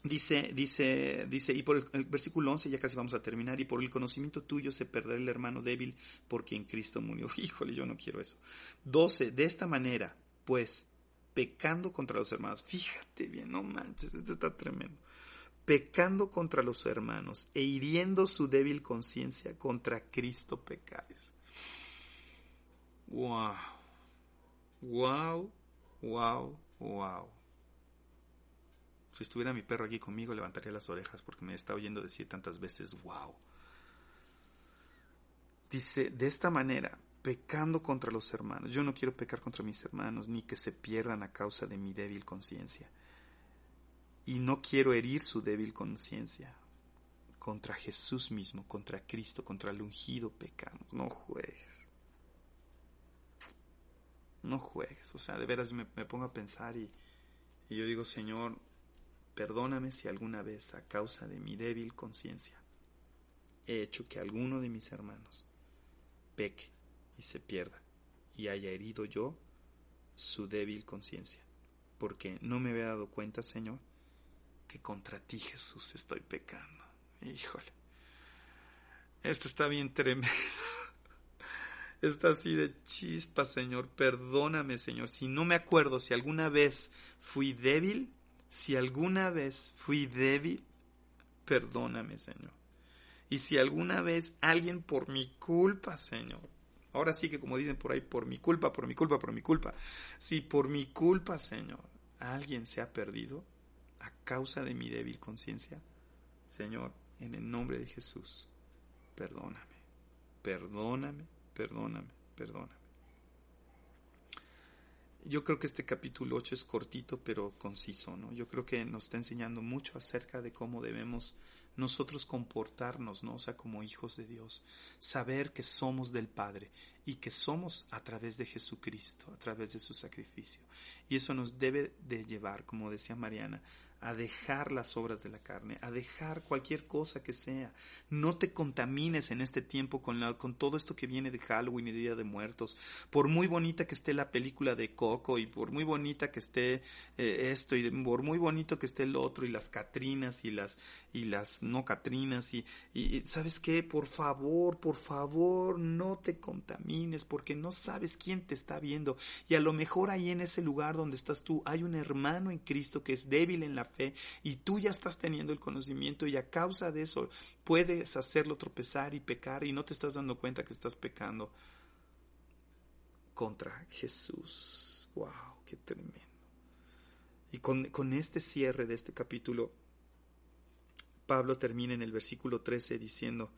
Dice, dice, dice, y por el, versículo 11 ya casi vamos a terminar, y por el conocimiento tuyo se perderá el hermano débil porque en Cristo murió. (laughs) Híjole, yo no quiero eso. 12, de esta manera, pues, pecando contra los hermanos, fíjate bien, no manches, esto está tremendo. Pecando contra los hermanos e hiriendo su débil conciencia contra Cristo pecáis. Wow. Wow, wow, wow. Si estuviera mi perro aquí conmigo, levantaría las orejas porque me está oyendo decir tantas veces, wow. Dice, de esta manera, pecando contra los hermanos. Yo no quiero pecar contra mis hermanos, ni que se pierdan a causa de mi débil conciencia. Y no quiero herir su débil conciencia. Contra Jesús mismo, contra Cristo, contra el ungido pecamos. No juegues no juegues. O sea, de veras me, pongo a pensar y, y yo digo, Señor, perdóname si alguna vez a causa de mi débil conciencia he hecho que alguno de mis hermanos peque y se pierda y haya herido yo su débil conciencia. Porque no me había dado cuenta, Señor, que contra ti, Jesús, estoy pecando. Híjole. Esto está bien tremendo está así de chispa, Señor. Perdóname, Señor. Si no me acuerdo, si alguna vez fui débil, si alguna vez fui débil, perdóname, Señor. Y si alguna vez alguien por mi culpa, Señor, ahora sí que como dicen por ahí, por mi culpa, por mi culpa, por mi culpa, si por mi culpa, Señor, alguien se ha perdido a causa de mi débil conciencia, Señor, en el nombre de Jesús, perdóname, perdóname, perdóname, perdóname. Yo creo que este capítulo 8 es cortito pero conciso, ¿no? Yo creo que nos está enseñando mucho acerca de cómo debemos nosotros comportarnos, ¿no? O sea, como hijos de Dios, saber que somos del Padre y que somos a través de Jesucristo, a través de su sacrificio. Y eso nos debe de llevar, como decía Mariana, a dejar las obras de la carne, a dejar cualquier cosa que sea. No te contamines en este tiempo con, con todo esto que viene de Halloween y Día de Muertos. Por muy bonita que esté la película de Coco y por muy bonita que esté eh, esto y por muy bonito que esté el otro y las Catrinas y las y las no Catrinas y, y sabes qué, por favor, por favor, no te contamines porque no sabes quién te está viendo y a lo mejor ahí en ese lugar donde estás tú hay un hermano en Cristo que es débil en la fe y tú ya estás teniendo el conocimiento y a causa de eso puedes hacerlo tropezar y pecar y no te estás dando cuenta que estás pecando contra Jesús. ¡Wow! ¡Qué tremendo! Y con, con este cierre de este capítulo, Pablo termina en el versículo 13 diciendo,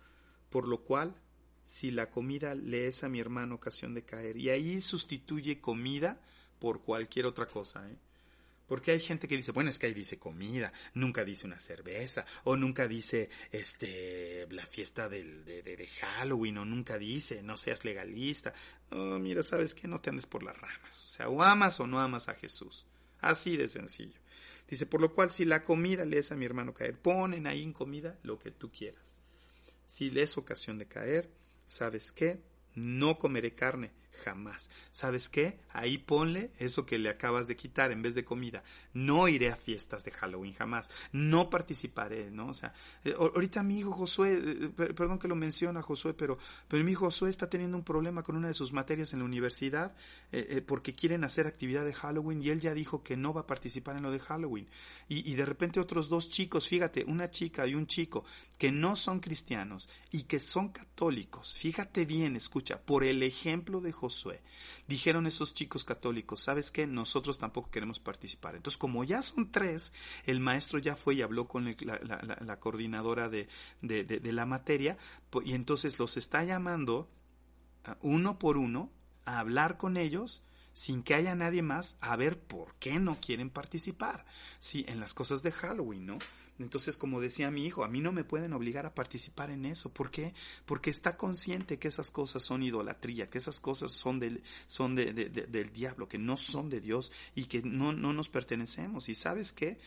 por lo cual, si la comida le es a mi hermano ocasión de caer, y ahí sustituye comida por cualquier otra cosa, ¿eh? Porque hay gente que dice, bueno, es que ahí dice comida, nunca dice una cerveza, o nunca dice este la fiesta del, de, de, Halloween, o nunca dice, no seas legalista. Oh, mira, ¿sabes qué? No te andes por las ramas. O sea, o amas o no amas a Jesús. Así de sencillo. Dice, por lo cual, si la comida le es a mi hermano caer, ponen ahí en comida lo que tú quieras. Si le es ocasión de caer, ¿sabes qué? No comeré carne, jamás. ¿Sabes qué? Ahí ponle eso que le acabas de quitar en vez de comida. No iré a fiestas de Halloween jamás. No participaré, ¿no? O sea, eh, ahorita mi hijo Josué, eh, perdón que lo menciona Josué, pero, pero mi hijo Josué está teniendo un problema con una de sus materias en la universidad eh, porque quieren hacer actividad de Halloween y él ya dijo que no va a participar en lo de Halloween. Y, y de repente otros dos chicos, fíjate, una chica y un chico que no son cristianos y que son católicos, fíjate bien, escucha, por el ejemplo de Josué, dijeron esos chicos católicos, ¿sabes qué? Nosotros tampoco queremos participar. Entonces, como ya son tres, el maestro ya fue y habló con la, coordinadora de, de la materia y entonces los está llamando uno por uno a hablar con ellos sin que haya nadie más a ver por qué no quieren participar, sí, en las cosas de Halloween, ¿no? Entonces, como decía mi hijo, a mí no me pueden obligar a participar en eso. ¿Por qué? Porque está consciente que esas cosas son idolatría, que esas cosas son del, son de, de, de, del diablo, que no son de Dios y que no, no nos pertenecemos. Y sabes qué?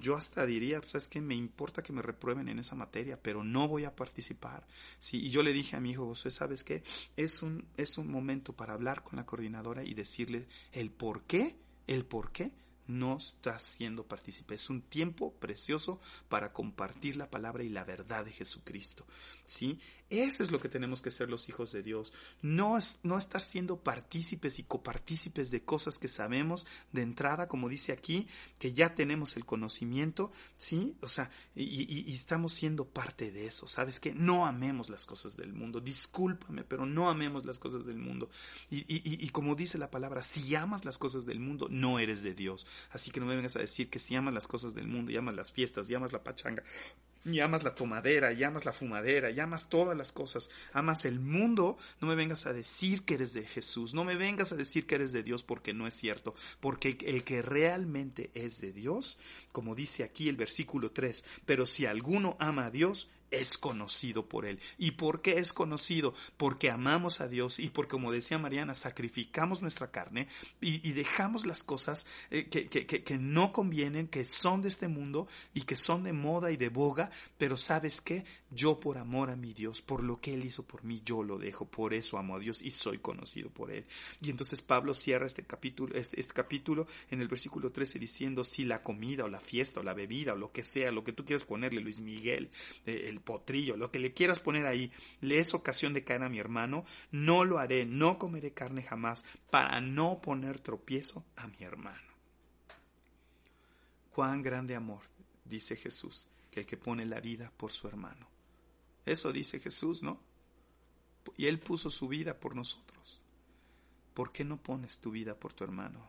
Yo hasta diría, pues es que me importa que me reprueben en esa materia, pero no voy a participar. Sí, y yo le dije a mi hijo José, ¿sabes qué? Es un, es un momento para hablar con la coordinadora y decirle el por qué, el por qué no estás siendo partícipe. Es un tiempo precioso para compartir la palabra y la verdad de Jesucristo. ¿Sí? Eso es lo que tenemos que ser los hijos de Dios. No, es, no estar siendo partícipes y copartícipes de cosas que sabemos de entrada, como dice aquí, que ya tenemos el conocimiento, ¿sí? O sea, y, estamos siendo parte de eso. ¿Sabes qué? No amemos las cosas del mundo. Discúlpame, pero no amemos las cosas del mundo. Y, y como dice la palabra, si amas las cosas del mundo, no eres de Dios. Así que no me vengas a decir que si amas las cosas del mundo, y amas las fiestas, y amas la pachanga, y amas la tomadera, y amas la fumadera, y amas todas las cosas, amas el mundo, no me vengas a decir que eres de Jesús, no me vengas a decir que eres de Dios porque no es cierto, porque el que realmente es de Dios, como dice aquí el versículo 3, pero si alguno ama a Dios, es conocido por Él. ¿Y por qué es conocido? Porque amamos a Dios y porque, como decía Mariana, sacrificamos nuestra carne y, dejamos las cosas eh, que, que, que, no convienen, que son de este mundo y que son de moda y de boga, pero sabes qué? Yo por amor a mi Dios, por lo que Él hizo por mí, yo lo dejo, por eso amo a Dios y soy conocido por Él. Y entonces Pablo cierra este capítulo, este, este capítulo en el versículo 13 diciendo, si la comida o la fiesta o la bebida o lo que sea, lo que tú quieras ponerle, Luis Miguel, eh, el potrillo, lo que le quieras poner ahí, le es ocasión de caer a mi hermano, no lo haré, no comeré carne jamás, para no poner tropiezo a mi hermano. Cuán grande amor, dice Jesús, que el que pone la vida por su hermano. Eso dice Jesús, ¿no? Y Él puso su vida por nosotros. ¿Por qué no pones tu vida por tu hermano?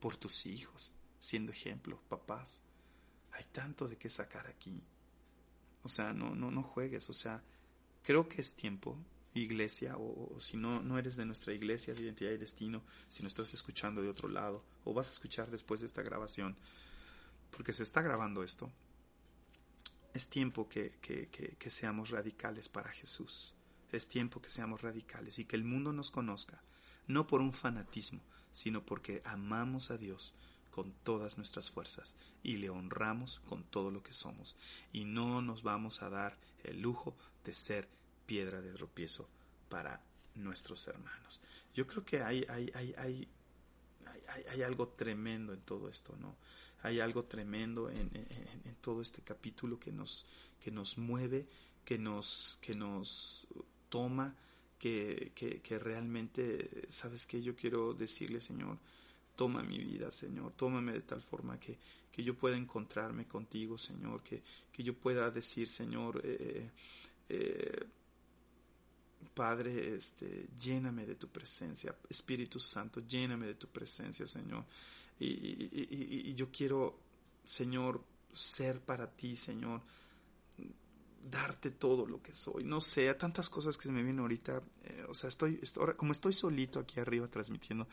Por tus hijos, siendo ejemplo, papás. Hay tanto de qué sacar aquí. O sea, no, no, no juegues. O sea, creo que es tiempo, iglesia, o, si no, no eres de nuestra iglesia de identidad y destino, si no estás escuchando de otro lado, o vas a escuchar después de esta grabación, porque se está grabando esto, es tiempo que, que, que seamos radicales para Jesús. Es tiempo que seamos radicales y que el mundo nos conozca, no por un fanatismo, sino porque amamos a Dios con todas nuestras fuerzas y le honramos con todo lo que somos y no nos vamos a dar el lujo de ser piedra de tropiezo para nuestros hermanos. Yo creo que hay, hay, hay, hay, hay, algo tremendo en todo esto, ¿no? Hay algo tremendo en, en, todo este capítulo que nos, que nos mueve, que nos, que nos toma, que, que, que realmente, ¿sabes qué? Yo quiero decirle, Señor, toma mi vida, Señor, tómame de tal forma que, que yo pueda encontrarme contigo, Señor, que, que yo pueda decir, Señor, eh, eh, Padre, este, lléname de tu presencia, Espíritu Santo, lléname de tu presencia, Señor. Y, yo quiero, Señor, ser para ti, Señor, darte todo lo que soy. No sé, tantas cosas que se me vienen ahorita. Eh, o sea, estoy, estoy, como estoy solito aquí arriba transmitiendo,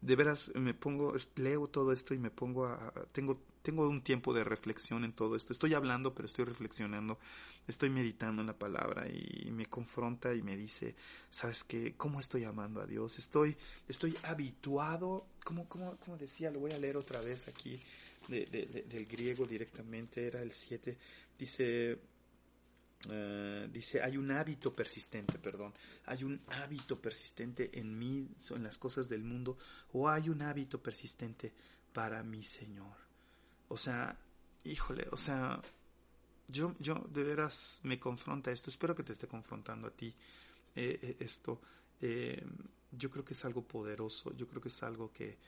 de veras me pongo, leo todo esto y me pongo a, tengo, tengo un tiempo de reflexión en todo esto. Estoy hablando, pero estoy reflexionando, estoy meditando en la palabra y me confronta y me dice, ¿sabes qué? ¿Cómo estoy amando a Dios? Estoy, estoy habituado, como, como, como decía, lo voy a leer otra vez aquí de, del griego directamente, era el 7, dice, eh, dice, hay un hábito persistente, perdón, hay un hábito persistente en mí, en las cosas del mundo, o hay un hábito persistente para mi Señor. O sea, híjole, o sea, yo, yo de veras me confronta esto, espero que te esté confrontando a ti eh, eh, esto. yo creo que es algo poderoso, yo creo que es algo que,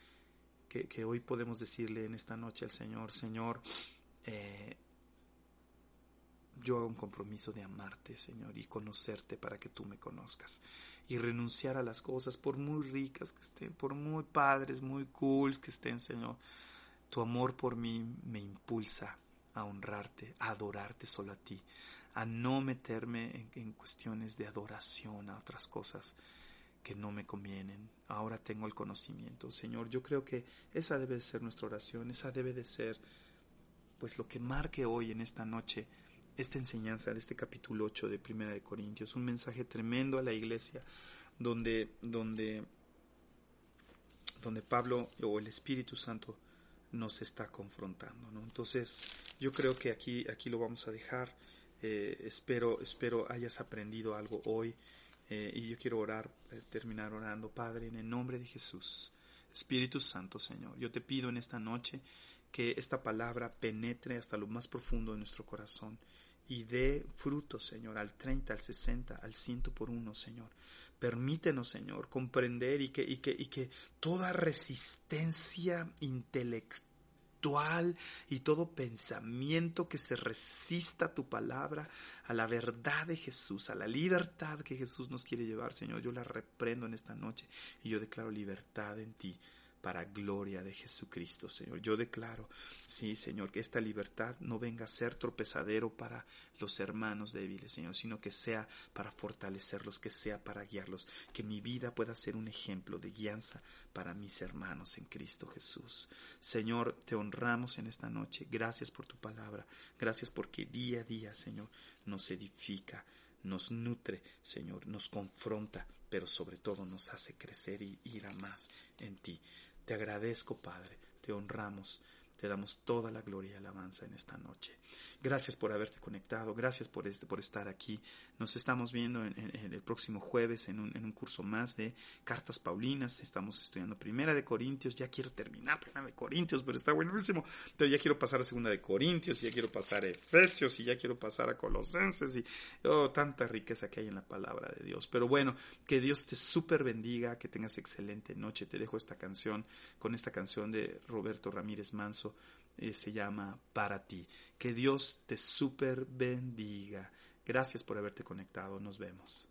que, que hoy podemos decirle en esta noche al Señor, Señor, eh, yo hago un compromiso de amarte, Señor, y conocerte para que tú me conozcas. Y renunciar a las cosas, por muy ricas que estén, por muy padres, muy cool que estén, Señor. Tu amor por mí me impulsa a honrarte, a adorarte solo a ti, a no meterme en, cuestiones de adoración a otras cosas que no me convienen. Ahora tengo el conocimiento, Señor. Yo creo que esa debe de ser nuestra oración, esa debe de ser, pues, lo que marque hoy en esta noche esta enseñanza de este capítulo 8 de Primera de Corintios, un mensaje tremendo a la iglesia donde donde donde Pablo o el Espíritu Santo nos está confrontando, ¿no? Entonces, yo creo que aquí aquí lo vamos a dejar. Eh, espero espero hayas aprendido algo hoy eh, y yo quiero orar, eh, terminar orando, Padre, en el nombre de Jesús. Espíritu Santo, Señor, yo te pido en esta noche que esta palabra penetre hasta lo más profundo de nuestro corazón y dé fruto, Señor, al 30, al 60, al ciento por uno, Señor. Permítenos, Señor, comprender y que, y que, y que toda resistencia intelectual y todo pensamiento que se resista a tu palabra, a la verdad de Jesús, a la libertad que Jesús nos quiere llevar, Señor, yo la reprendo en esta noche y yo declaro libertad en ti para gloria de Jesucristo, Señor. Yo declaro, sí, Señor, que esta libertad no venga a ser tropezadero para los hermanos débiles, Señor, sino que sea para fortalecerlos, que sea para guiarlos, que mi vida pueda ser un ejemplo de guianza para mis hermanos en Cristo Jesús. Señor, te honramos en esta noche. Gracias por tu palabra. Gracias porque día a día, Señor, nos edifica, nos nutre, Señor, nos confronta, pero sobre todo nos hace crecer y ir a más en ti. Te agradezco, Padre, te honramos, te damos toda la gloria y alabanza en esta noche. Gracias por haberte conectado, gracias por, este, por estar aquí. Nos estamos viendo en, el próximo jueves en un, en un, curso más de Cartas Paulinas. Estamos estudiando Primera de Corintios. Ya quiero terminar Primera de Corintios, pero está buenísimo. Pero ya quiero pasar a Segunda de Corintios, y ya quiero pasar a Efesios, y ya quiero pasar a Colosenses, y oh, tanta riqueza que hay en la palabra de Dios. Pero bueno, que Dios te súper bendiga, que tengas excelente noche. Te dejo esta canción con esta canción de Roberto Ramírez Manso. Eh, se llama Para ti. Que Dios te super bendiga. Gracias por haberte conectado. Nos vemos.